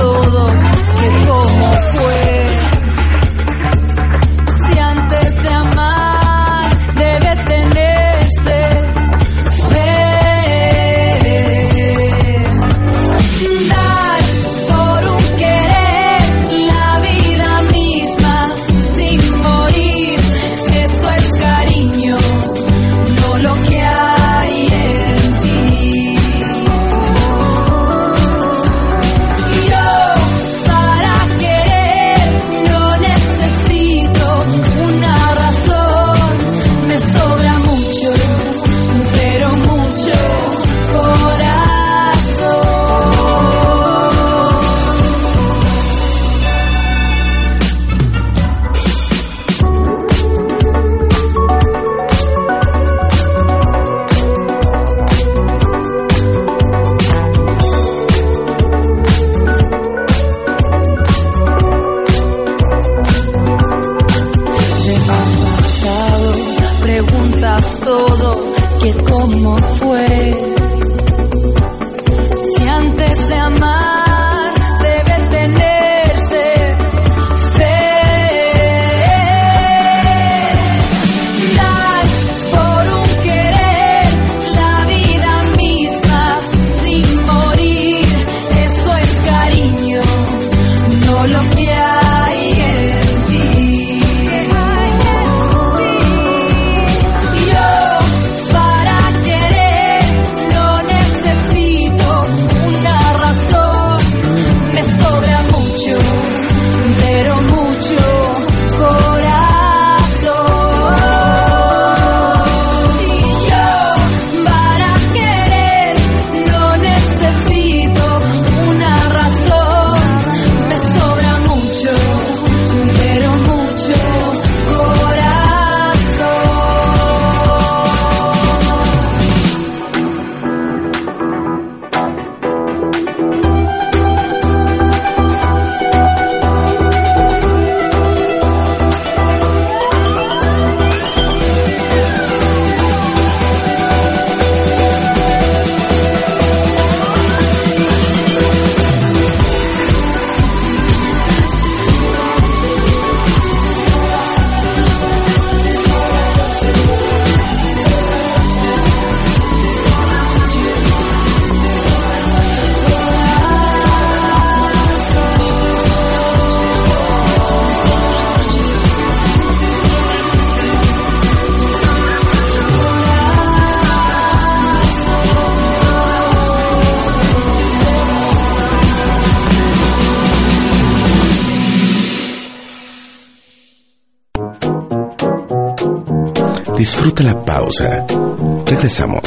Regresamos.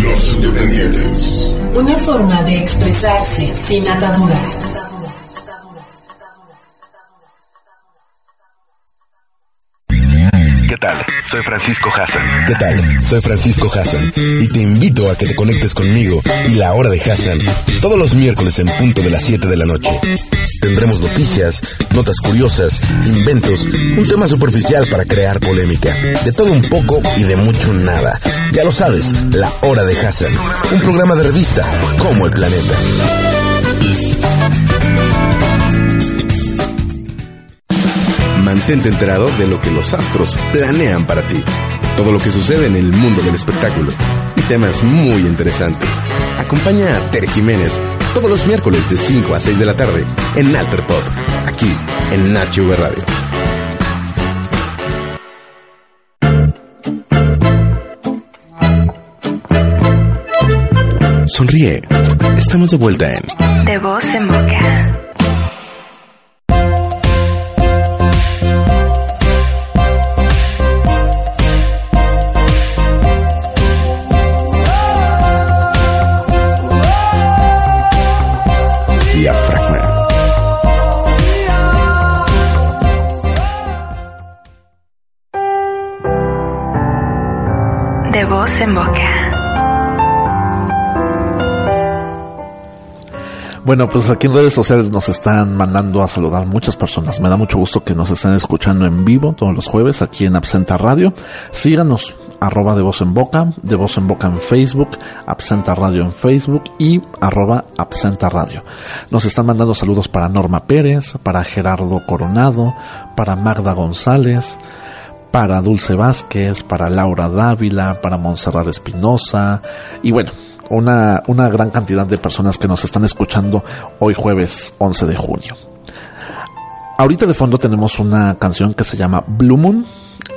Los Independientes. Una forma de expresarse sin ataduras. ¿Qué tal? Soy Francisco Hassan. ¿Qué tal? Soy Francisco Hassan y te invito a que te conectes conmigo y la hora de Hassan todos los miércoles en punto de las 7 de la noche. Tendremos noticias, notas curiosas, inventos, un tema superficial para crear polémica, de todo un poco y de mucho nada. Ya lo sabes, la hora de Hassan, un programa de revista como el planeta. Mantente enterado de lo que los astros planean para ti. Todo lo que sucede en el mundo del espectáculo. Y temas muy interesantes. Acompaña a Tere Jiménez todos los miércoles de 5 a 6 de la tarde en Alter Pop, aquí en Nacho V Radio. Sonríe. Estamos de vuelta en De voz en boca. En boca. Bueno, pues aquí en redes sociales nos están mandando a saludar muchas personas. Me da mucho gusto que nos estén escuchando en vivo todos los jueves aquí en Absenta Radio. Síganos, arroba de voz en boca, de voz en boca en Facebook, Absenta Radio en Facebook y arroba Absenta Radio. Nos están mandando saludos para Norma Pérez, para Gerardo Coronado, para Magda González, para Dulce Vázquez, para Laura Dávila, para Montserrat Espinosa y bueno, una, una gran cantidad de personas que nos están escuchando hoy jueves 11 de junio. Ahorita de fondo tenemos una canción que se llama Blue Moon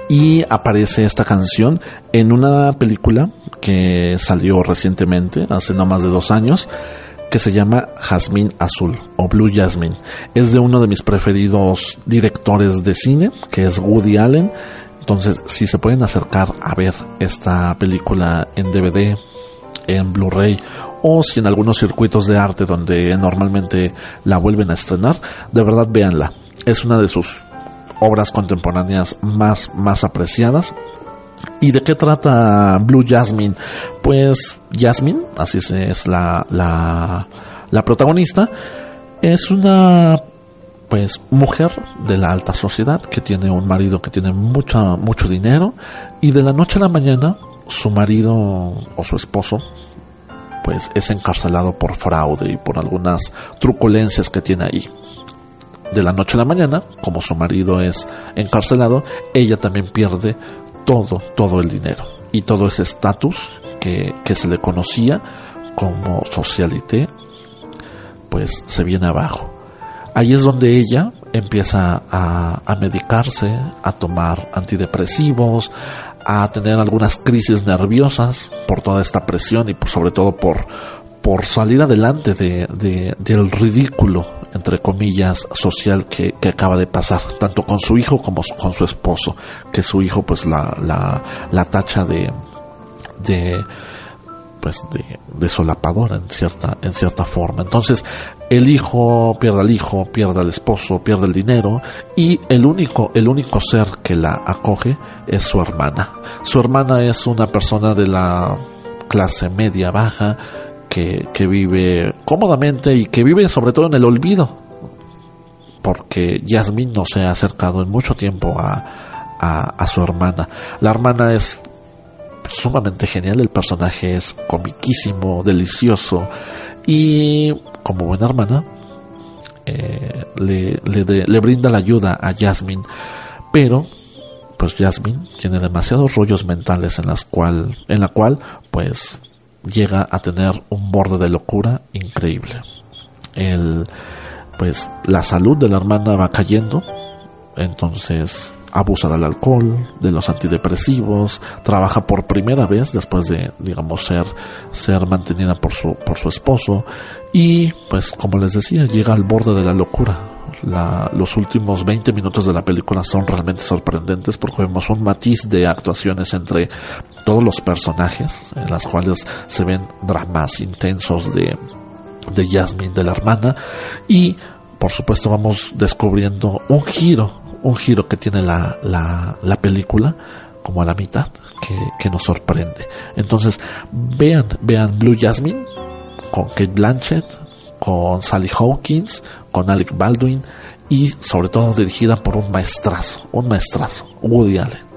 y aparece esta canción en una película que salió recientemente, hace no más de dos años, que se llama Jazmín Azul o Blue Jasmine. Es de uno de mis preferidos directores de cine, que es Woody Allen. Entonces, si se pueden acercar a ver esta película en DVD, en Blu-ray o si en algunos circuitos de arte donde normalmente la vuelven a estrenar, de verdad véanla. Es una de sus obras contemporáneas más, más apreciadas. ¿Y de qué trata Blue Jasmine? Pues Jasmine, así es la, la, protagonista, es una pues mujer de la alta sociedad que tiene un marido que tiene mucha, mucho dinero y de la noche a la mañana su marido o su esposo pues es encarcelado por fraude y por algunas truculencias que tiene ahí. De la noche a la mañana, como su marido es encarcelado, ella también pierde todo, todo el dinero y todo ese estatus que, que se le conocía como socialité, pues se viene abajo. Ahí es donde ella empieza a, a medicarse, a tomar antidepresivos, a tener algunas crisis nerviosas por toda esta presión y por, sobre todo por, por salir adelante de, de- del ridículo, entre comillas, social que, que acaba de pasar, tanto con su hijo como con su esposo, que su hijo pues la, la, la tacha de, de pues de, de solapadora en cierta en cierta forma. Entonces el hijo pierde al hijo pierde al esposo pierde el dinero y el único el único ser que la acoge es su hermana. Su hermana es una persona de la clase media baja que, vive cómodamente y que vive sobre todo en el olvido porque Yasmin no se ha acercado en mucho tiempo a, a, su hermana la hermana es sumamente genial. El personaje es comiquísimo, delicioso. Y como buena hermana, eh, le, le brinda la ayuda a Jasmine. Pero, pues Jasmine tiene demasiados rollos mentales en las cual, en la cual, pues, llega a tener un borde de locura increíble. El, pues, la salud de la hermana va cayendo. Entonces, abusa del alcohol, de los antidepresivos, trabaja por primera vez después de, digamos, ser, ser mantenida por su, por su esposo y, pues, como les decía, llega al borde de la locura. La- los últimos 20 minutos de la película son realmente sorprendentes porque vemos un matiz de actuaciones entre todos los personajes, en las cuales se ven dramas intensos de, de Jasmine, de la hermana, y por supuesto vamos descubriendo un giro, un giro que tiene la, la, la película como a la mitad, que, que nos sorprende. Entonces, vean, vean Blue Jasmine con Kate Blanchett, con Sally Hawkins, con Alec Baldwin y sobre todo dirigida por un maestrazo, un maestrazo, Woody Allen.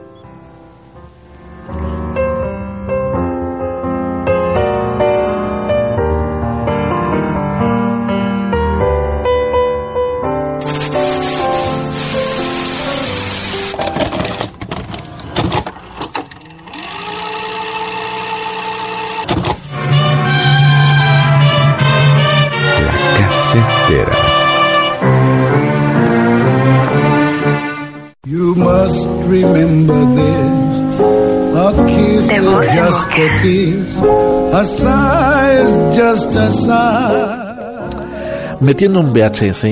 Metiendo un VHS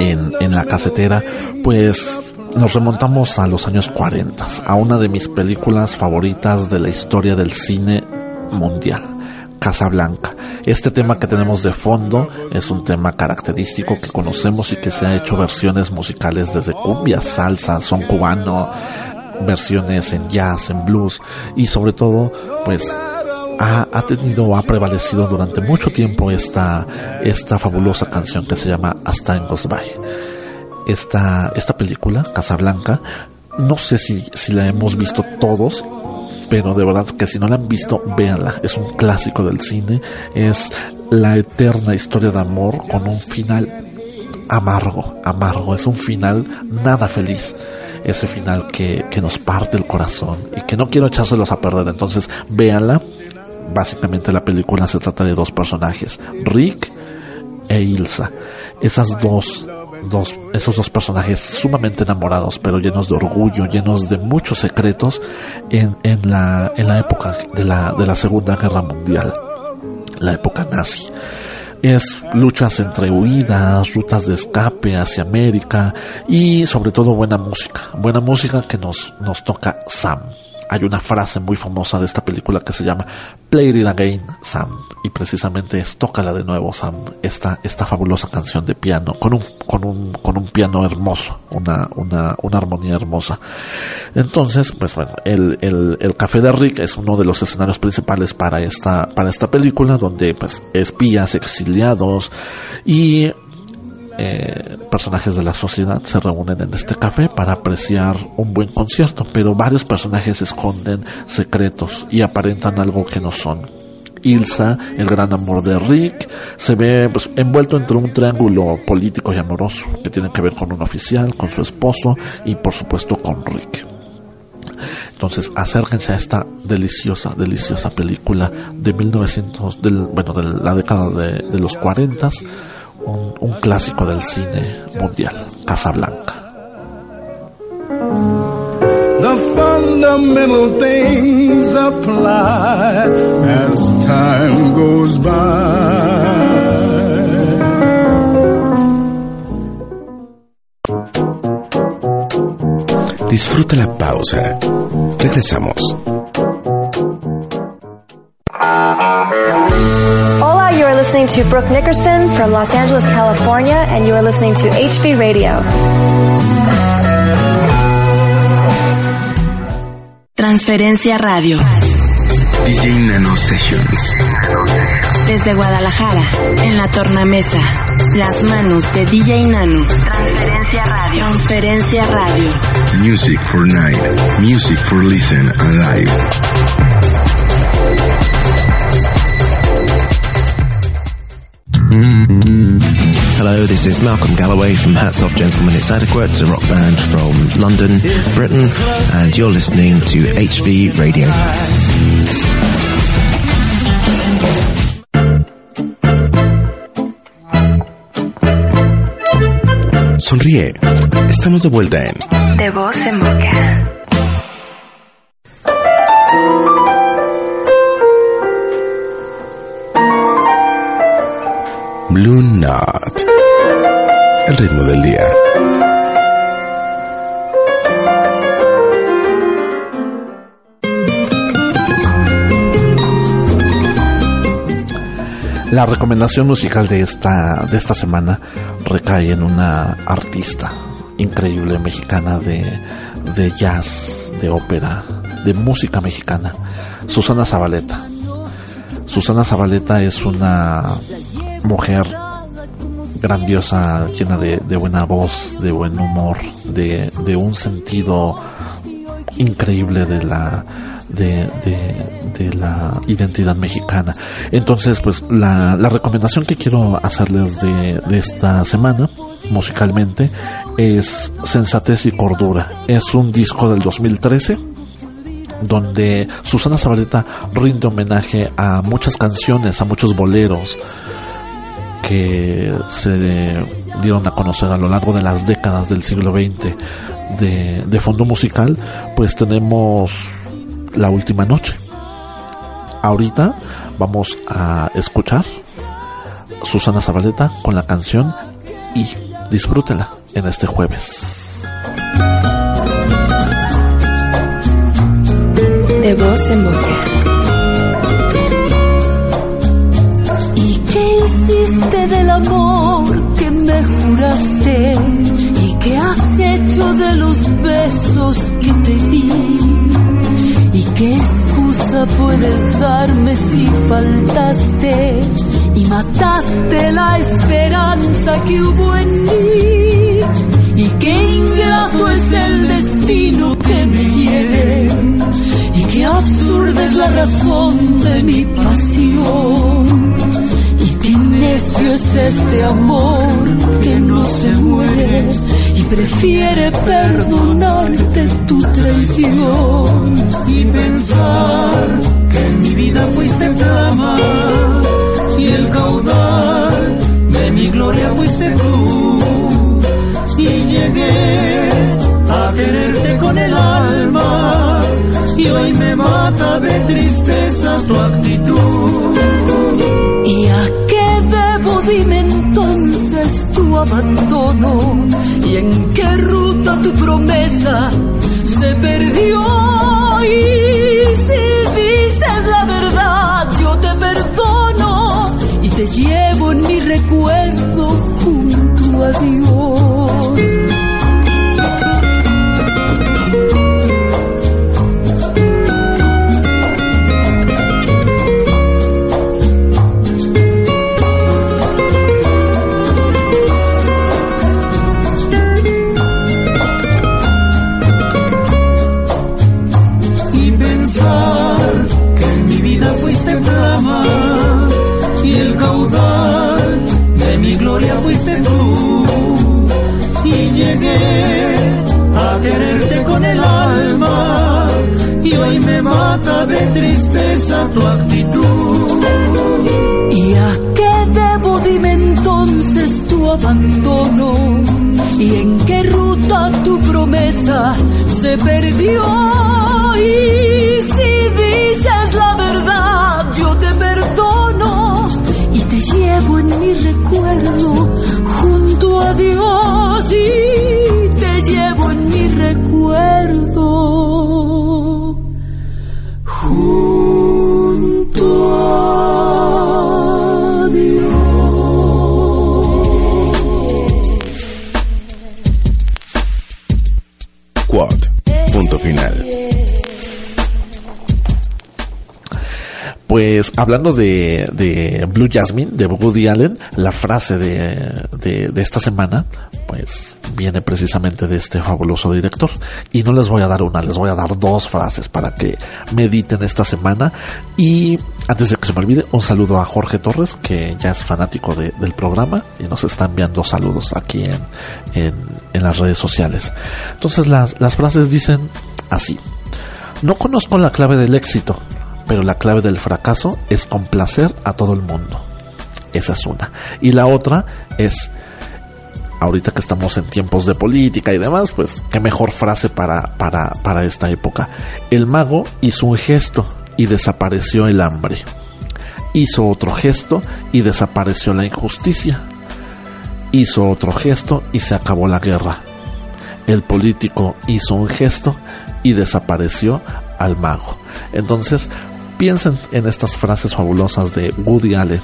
en, en la casetera, pues nos remontamos a los años 40, a una de mis películas favoritas de la historia del cine mundial. Casablanca. Este tema que tenemos de fondo es un tema característico que conocemos y que se ha hecho versiones musicales desde cumbia, salsa, son cubano, versiones en jazz, en blues y sobre todo pues ha, ha tenido, ha prevalecido durante mucho tiempo esta, esta fabulosa canción que se llama As Time Goes By. Esta, esta película, Casablanca, no sé si, si la hemos visto todos, pero de verdad que si no la han visto, véanla. Es un clásico del cine, es la eterna historia de amor con un final amargo, amargo, es un final nada feliz. Ese final que, que nos parte el corazón y que no quiero echárselos a perder. Entonces, véanla. Básicamente la película se trata de dos personajes, Rick e Ilsa. Esas dos, dos, esos dos personajes sumamente enamorados, pero llenos de orgullo, llenos de muchos secretos en, en la, en la época de la, de la Segunda Guerra Mundial, la época nazi. Es luchas entre huidas, rutas de escape hacia América y sobre todo buena música. Buena música que nos, nos toca Sam. Hay una frase muy famosa de esta película que se llama Play it again, Sam. Y precisamente es Tócala de nuevo, Sam. Esta, esta fabulosa canción de piano, con un, con un, con un piano hermoso, una, una, una armonía hermosa. Entonces, pues bueno, el, el, el Café de Rick es uno de los escenarios principales para esta, para esta película, donde pues espías, exiliados y eh, personajes de la sociedad se reúnen en este café para apreciar un buen concierto, pero varios personajes esconden secretos y aparentan algo que no son. Ilsa, el gran amor de Rick, se ve pues, envuelto entre un triángulo político y amoroso que tiene que ver con un oficial, con su esposo y por supuesto con Rick. Entonces, acérquense a esta deliciosa, deliciosa película de 1900, del, bueno, de la década de, de los 40, un, un clásico del cine mundial, Casablanca. The fundamental things apply as time goes by. Disfruta la pausa. Regresamos. Listening to Brooke Nickerson from Los Angeles, California, and you are listening to HB Radio. Transferencia Radio. DJ Nano Sessions. Desde Guadalajara, en la tornamesa. Las manos de DJ Nano. Transferencia Radio. Transferencia Radio. Music for night. Music for listen and live. Hello, this is Malcolm Galloway from Hats Off Gentlemen. It's adequate, a rock band from London, Britain, and you're listening to HV Radio. Sonríe. Estamos de vuelta en De voz en boca. Blue Knot. el ritmo del día. La recomendación musical de esta, de esta semana recae en una artista increíble mexicana de, de jazz, de ópera, de música mexicana, Susana Zabaleta. Susana Zabaleta es una mujer grandiosa, llena de, de buena voz, de buen humor, de, un sentido increíble de la de, la identidad mexicana. Entonces, pues la, la recomendación que quiero hacerles de, de esta semana, musicalmente, es Sensatez y Cordura. Es un disco del 2013 donde Susana Zabaleta rinde homenaje a muchas canciones, a muchos boleros que se dieron a conocer a lo largo de las décadas del siglo XX de, fondo musical, pues tenemos La Última Noche. Ahorita vamos a escuchar Susana Zabaleta con la canción y disfrútela en este jueves. De voz en. Del amor que me juraste? ¿Y qué has hecho de los besos que te di? ¿Y qué excusa puedes darme si faltaste y mataste la esperanza que hubo en mí? ¿Y qué ingrato es el destino que me hiere? ¿Y qué absurda es la razón de mi pasión? Es este amor que no se muere y prefiere perdonarte tu traición. y pensar que en mi vida fuiste flama y el caudal de mi gloria fuiste tú y llegué a quererte con el alma y hoy me mata de tristeza tu actitud Dime entonces tu abandono y en qué ruta tu promesa se perdió. Y si dices la verdad, yo te perdono y te llevo en mi recuerdo junto a Dios. De tristeza tu actitud ¿Y a qué debo? Dime entonces tu abandono y en qué ruta tu promesa se perdió. Punto final. Pues hablando de, de Blue Jasmine, de Woody Allen, la frase de, de, de esta semana, pues viene precisamente de este fabuloso director. Y no les voy a dar una, les voy a dar dos frases para que mediten esta semana. Y antes de que se me olvide, un saludo a Jorge Torres, que ya es fanático de- del programa y nos está enviando saludos aquí en, en, en las redes sociales. Entonces las, las frases dicen así. No conozco la clave del éxito, pero la clave del fracaso es complacer a todo el mundo. Esa es una. Y la otra es, ahorita que estamos en tiempos de política y demás, pues qué mejor frase para, para, para esta época. El mago hizo un gesto y desapareció el hambre. Hizo otro gesto y desapareció la injusticia. hizo otro gesto y se acabó la guerra. El político hizo un gesto y desapareció al mago. Entonces, piensen en estas frases fabulosas de Woody Allen.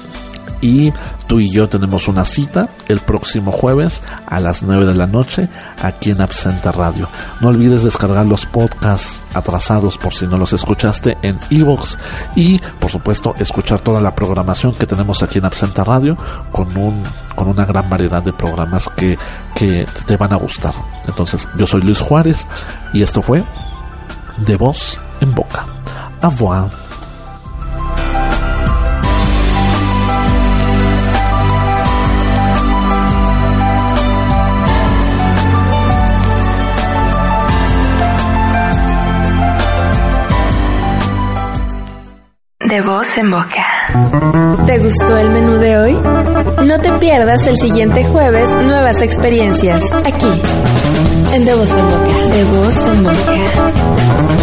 Y tú y yo tenemos una cita el próximo jueves a las 9 de la noche aquí en Absenta Radio. No olvides descargar los podcasts atrasados por si no los escuchaste en Evox y por supuesto escuchar toda la programación que tenemos aquí en Absenta Radio con un con una gran variedad de programas que, que te van a gustar. Entonces, yo soy Luis Juárez y esto fue De Voz en Boca. Au revoir. Voz en boca. ¿Te gustó el menú de hoy? No te pierdas el siguiente jueves nuevas experiencias aquí en De Voz en Boca. De Voz en Boca.